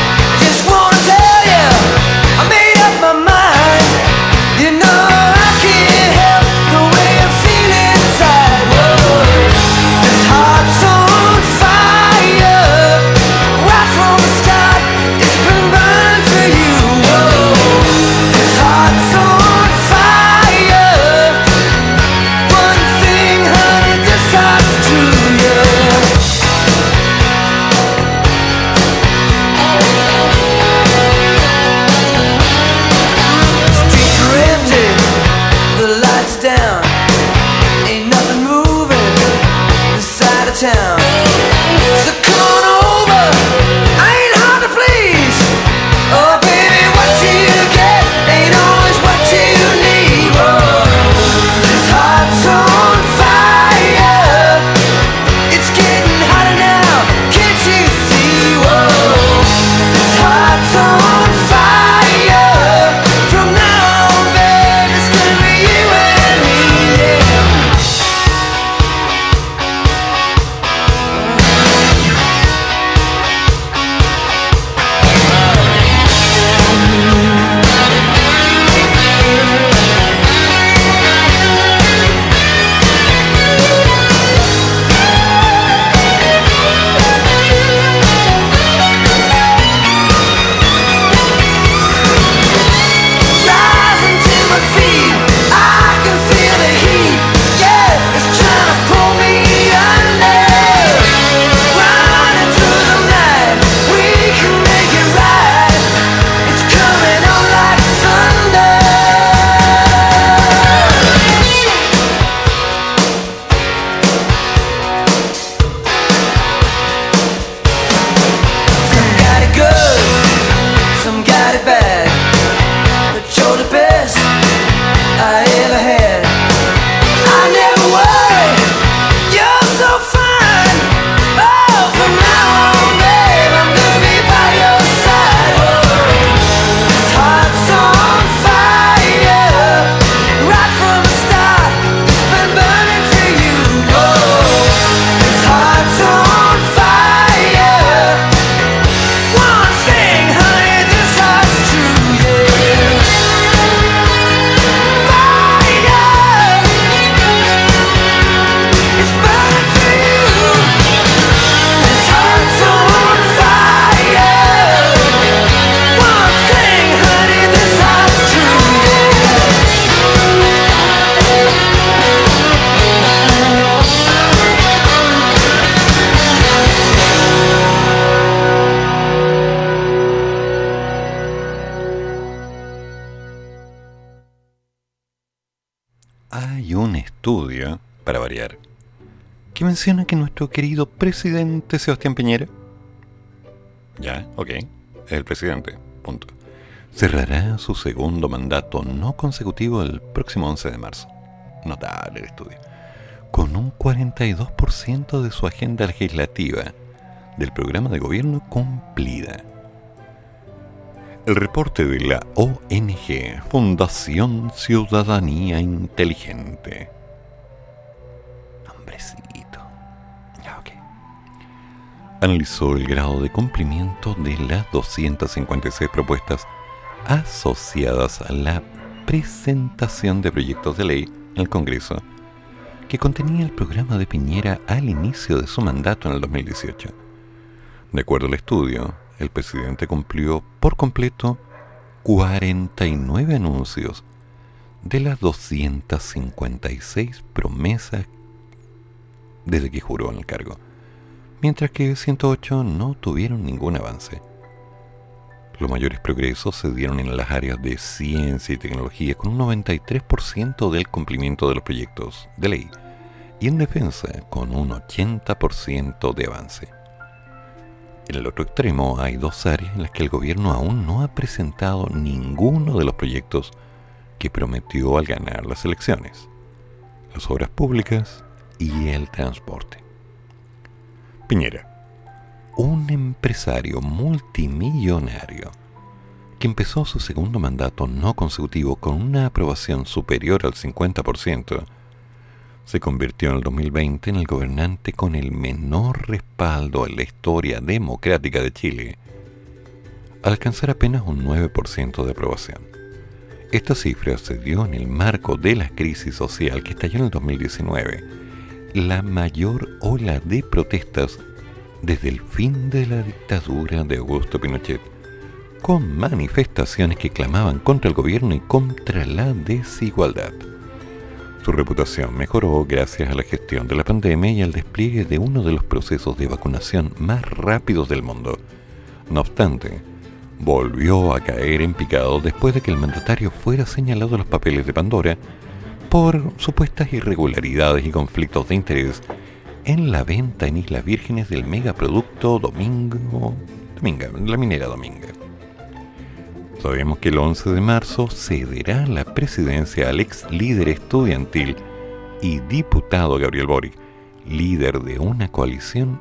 Presidente Sebastián Piñera, ya, ok, el presidente, punto, cerrará su segundo mandato no consecutivo el próximo 11 de marzo. Notable el estudio. Con un 42% de su agenda legislativa del programa de gobierno cumplida. El reporte de la ONG Fundación Ciudadanía Inteligente. Analizó el grado de cumplimiento de las 256 propuestas asociadas a la presentación de proyectos de ley en el Congreso que contenía el programa de Piñera al inicio de su mandato en el 2018. De acuerdo al estudio, el presidente cumplió por completo 49 anuncios de las 256 promesas desde que juró en el cargo, mientras que 108 no tuvieron ningún avance. Los mayores progresos se dieron en las áreas de ciencia y tecnología con un 93% del cumplimiento de los proyectos de ley y en defensa con un 80% de avance. En el otro extremo hay dos áreas en las que el gobierno aún no ha presentado ninguno de los proyectos que prometió al ganar las elecciones. Las obras públicas y el transporte. Piñera, un empresario multimillonario que empezó su segundo mandato no consecutivo con una aprobación superior al 50%, se convirtió en el 2020 en el gobernante con el menor respaldo en la historia democrática de Chile, al alcanzar apenas un 9% de aprobación. Esta cifra se dio en el marco de la crisis social que estalló en el 2019, la mayor ola de protestas desde el fin de la dictadura de Augusto Pinochet, con manifestaciones que clamaban contra el gobierno y contra la desigualdad. Su reputación mejoró gracias a la gestión de la pandemia y al despliegue de uno de los procesos de vacunación más rápidos del mundo. No obstante, volvió a caer en picado después de que el mandatario fuera señalado en los papeles de Pandora por supuestas irregularidades y conflictos de interés en la venta en Islas Vírgenes del megaproducto Domingo, Dominga, la minera Dominga. Sabemos que el 11 de marzo cederá la presidencia al ex líder estudiantil y diputado Gabriel Boric, líder de una coalición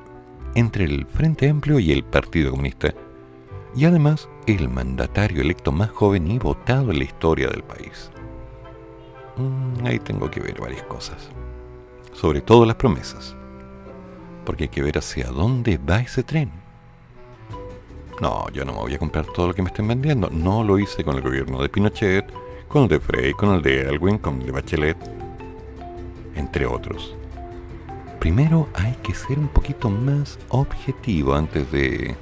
entre el Frente Amplio y el Partido Comunista, y además el mandatario electo más joven y votado en la historia del país. Mm, ahí tengo que ver varias cosas, sobre todo las promesas, porque hay que ver hacia dónde va ese tren no, yo no me voy a comprar todo lo que me estén vendiendo. No lo hice con el gobierno de Pinochet, con el de Frey, con el de Alwin, con el de Bachelet, entre otros. Primero hay que ser un poquito más objetivo antes de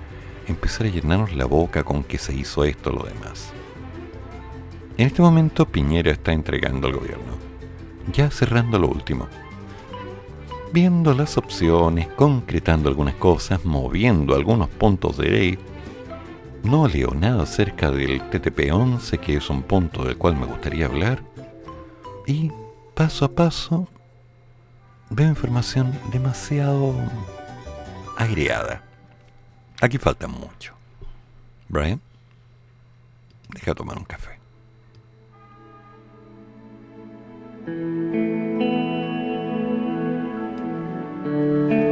empezar a llenarnos la boca con que se hizo esto o lo demás. En este momento Piñera está entregando al gobierno, ya cerrando lo último. Viendo las opciones, concretando algunas cosas, moviendo algunos puntos de ley, no leo nada acerca del TTP-11, que es un punto del cual me gustaría hablar. Y paso a paso veo información demasiado agregada. Aquí falta mucho. Brian, deja tomar un café. First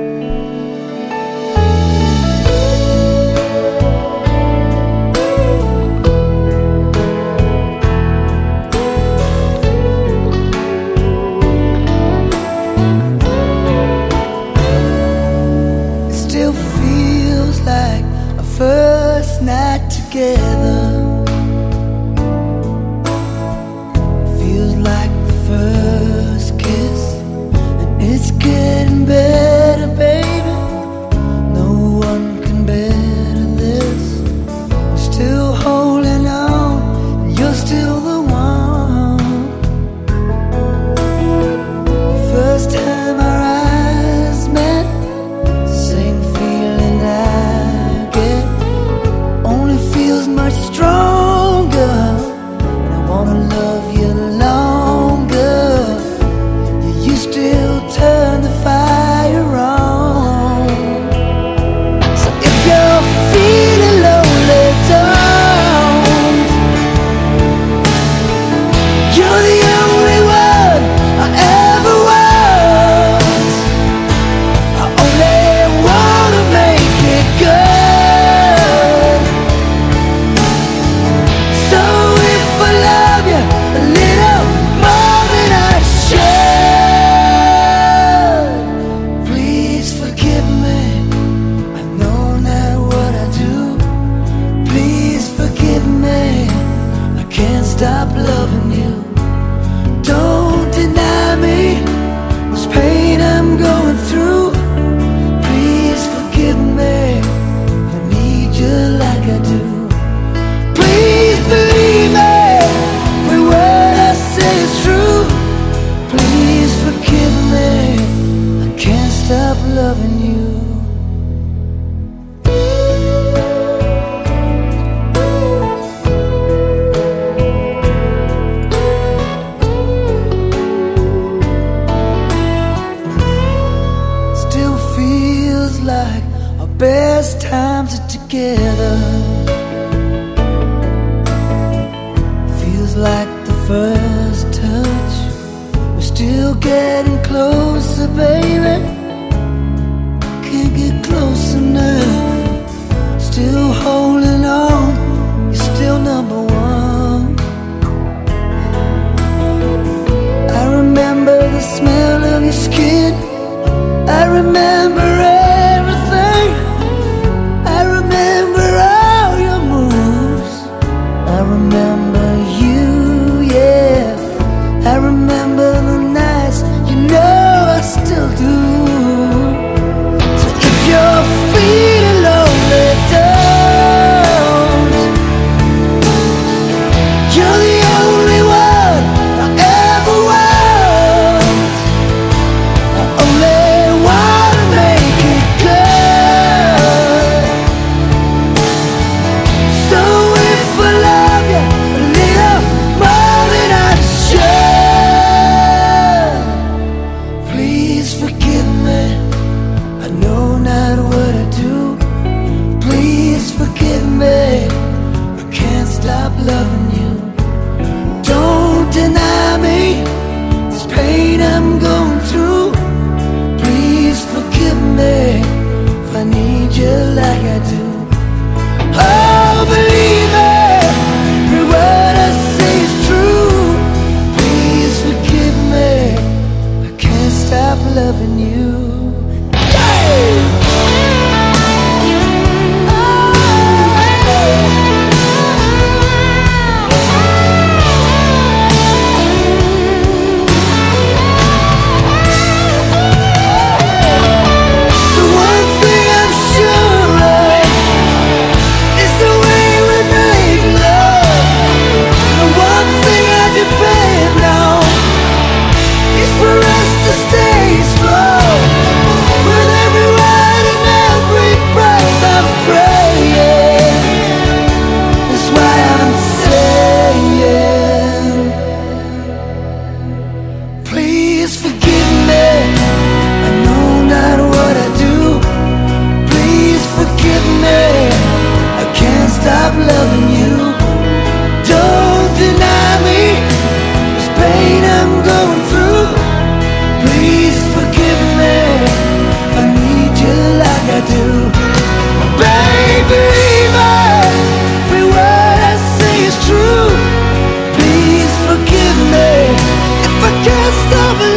stop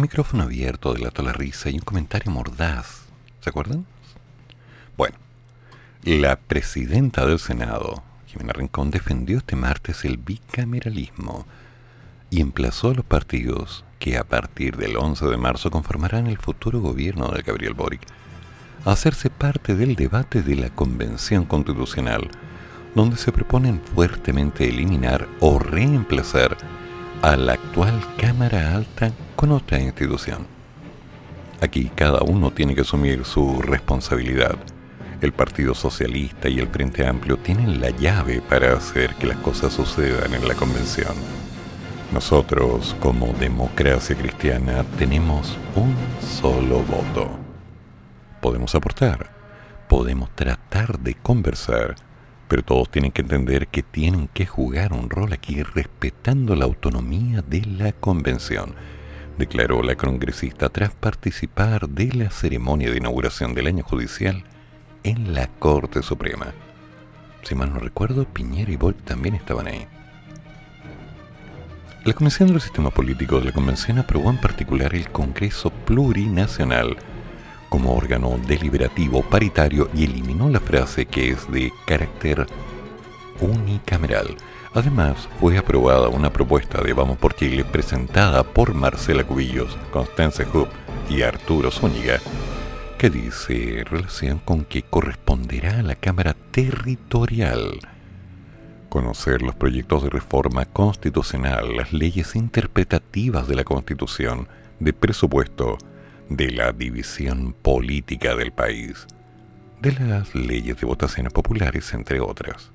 micrófono abierto delató la risa y un comentario mordaz. ¿Se acuerdan? Bueno, la presidenta del Senado, Jimena Rincón defendió este martes el bicameralismo y emplazó a los partidos que a partir del 11 de marzo conformarán el futuro gobierno de Gabriel Boric a hacerse parte del debate de la Convención Constitucional, donde se proponen fuertemente eliminar o reemplazar a la actual Cámara Alta con otra institución. Aquí cada uno tiene que asumir su responsabilidad. El Partido Socialista y el Frente Amplio tienen la llave para hacer que las cosas sucedan en la convención. Nosotros, como democracia cristiana, tenemos un solo voto. Podemos aportar, podemos tratar de conversar, pero todos tienen que entender que tienen que jugar un rol aquí respetando la autonomía de la convención declaró la congresista tras participar de la ceremonia de inauguración del año judicial en la Corte Suprema. Si mal no recuerdo, Piñera y Bolt también estaban ahí. La Comisión del Sistema Político de la Convención aprobó en particular el Congreso Plurinacional como órgano deliberativo paritario y eliminó la frase que es de carácter unicameral. Además, fue aprobada una propuesta de Vamos por Chile presentada por Marcela Cubillos, Constance Hub y Arturo Zúñiga, que dice relación con que corresponderá a la Cámara Territorial. Conocer los proyectos de reforma constitucional, las leyes interpretativas de la Constitución, de presupuesto, de la división política del país, de las leyes de votaciones populares, entre otras.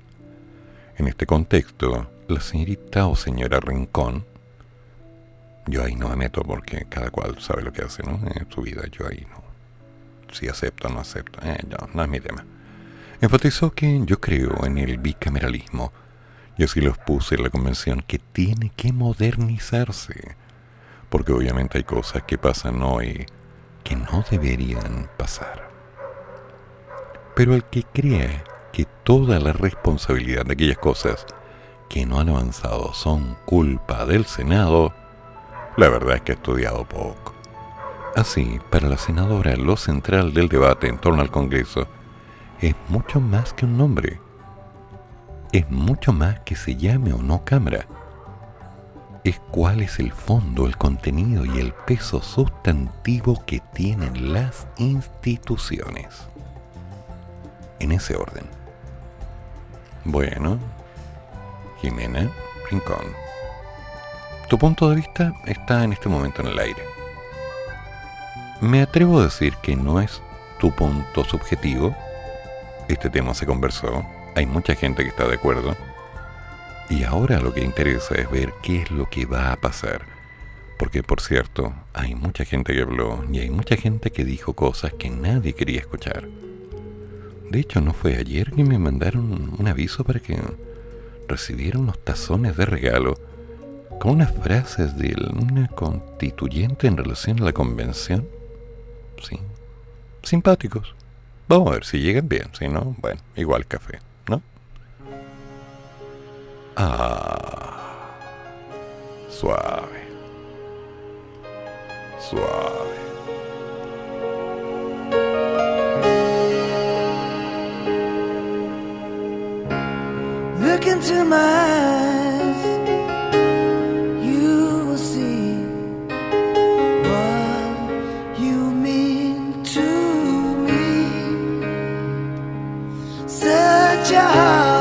En este contexto, la señorita o señora Rincón, yo ahí no me meto porque cada cual sabe lo que hace ¿no? en su vida, yo ahí no. Si acepto o no acepto, eh, no, no es mi tema. Enfatizó que yo creo en el bicameralismo y así lo puse en la convención que tiene que modernizarse, porque obviamente hay cosas que pasan hoy que no deberían pasar. Pero el que cree que toda la responsabilidad de aquellas cosas que no han avanzado son culpa del Senado, la verdad es que ha estudiado poco. Así, para la senadora, lo central del debate en torno al Congreso es mucho más que un nombre. Es mucho más que se llame o no Cámara. Es cuál es el fondo, el contenido y el peso sustantivo que tienen las instituciones. En ese orden. Bueno, Jimena Rincón, tu punto de vista está en este momento en el aire. Me atrevo a decir que no es tu punto subjetivo. Este tema se conversó, hay mucha gente que está de acuerdo. Y ahora lo que interesa es ver qué es lo que va a pasar. Porque por cierto, hay mucha gente que habló y hay mucha gente que dijo cosas que nadie quería escuchar. De hecho, ¿no fue ayer que me mandaron un aviso para que recibiera unos tazones de regalo con unas frases de una constituyente en relación a la convención? Sí. Simpáticos. Vamos a ver si llegan bien. Si no, bueno, igual café. Ah. Suave. Suave. Look into my eyes, you will see what you mean to me. Such a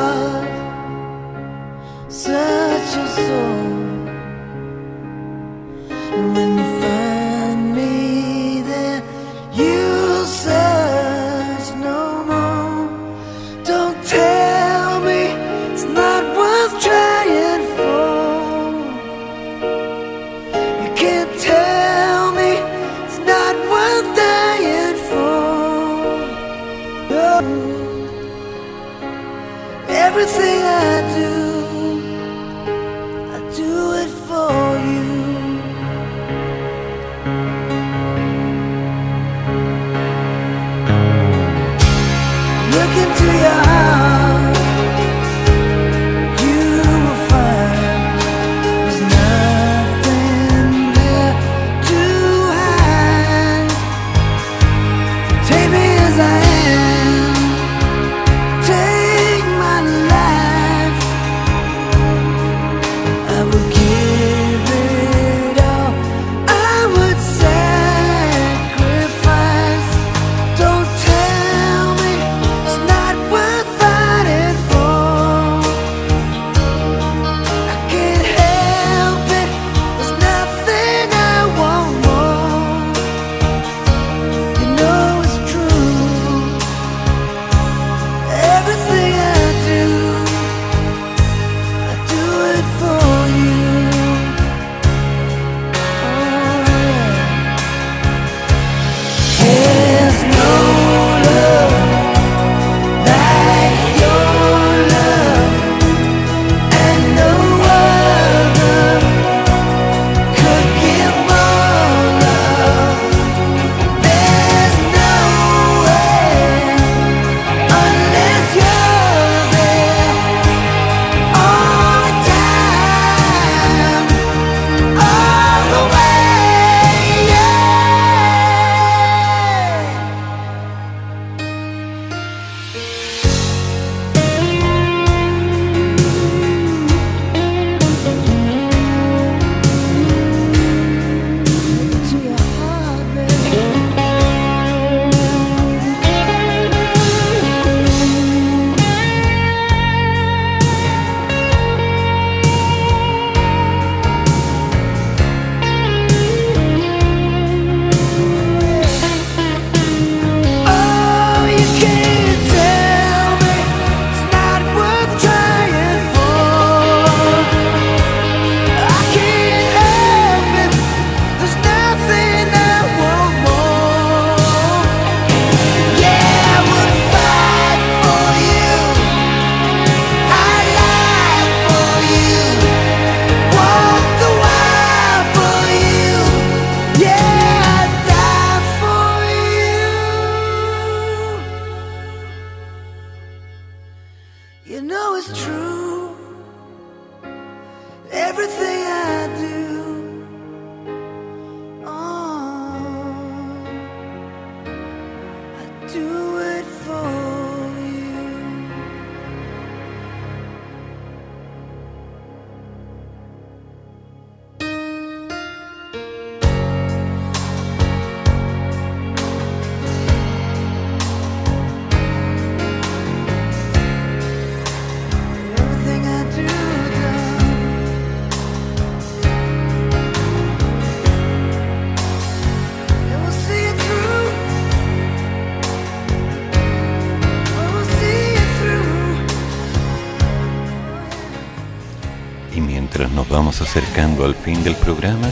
acercando al fin del programa,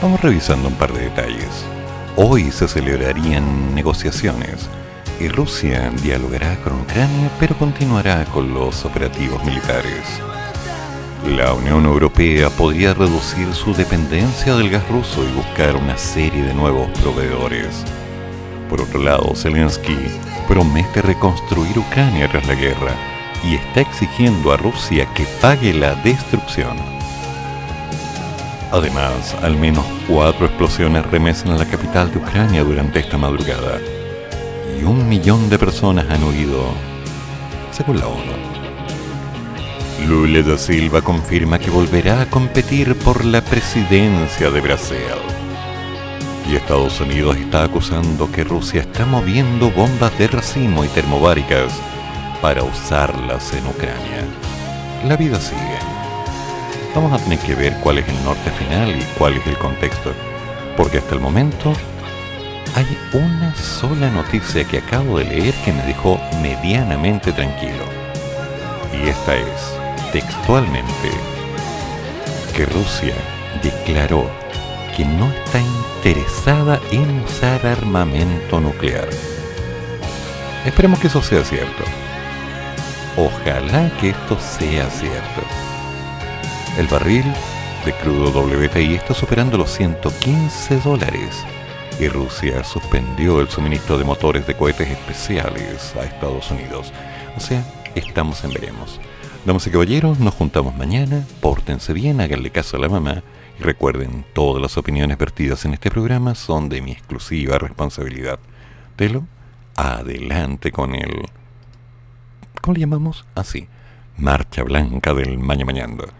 vamos revisando un par de detalles. Hoy se celebrarían negociaciones y Rusia dialogará con Ucrania pero continuará con los operativos militares. La Unión Europea podría reducir su dependencia del gas ruso y buscar una serie de nuevos proveedores. Por otro lado, Zelensky promete reconstruir Ucrania tras la guerra y está exigiendo a Rusia que pague la destrucción. Además, al menos cuatro explosiones remesen a la capital de Ucrania durante esta madrugada y un millón de personas han huido, según la ONU. Lula da Silva confirma que volverá a competir por la presidencia de Brasil. Y Estados Unidos está acusando que Rusia está moviendo bombas de racimo y termobáricas para usarlas en Ucrania. La vida sigue vamos a tener que ver cuál es el norte final y cuál es el contexto. Porque hasta el momento hay una sola noticia que acabo de leer que me dejó medianamente tranquilo. Y esta es, textualmente, que Rusia declaró que no está interesada en usar armamento nuclear. Esperemos que eso sea cierto. Ojalá que esto sea cierto. El barril de crudo WTI está superando los 115 dólares y Rusia suspendió el suministro de motores de cohetes especiales a Estados Unidos. O sea, estamos en veremos. Damas y caballeros, nos juntamos mañana, pórtense bien, háganle caso a la mamá y recuerden, todas las opiniones vertidas en este programa son de mi exclusiva responsabilidad. Telo, adelante con el... ¿Cómo le llamamos? Así, Marcha Blanca del Maña Mañando.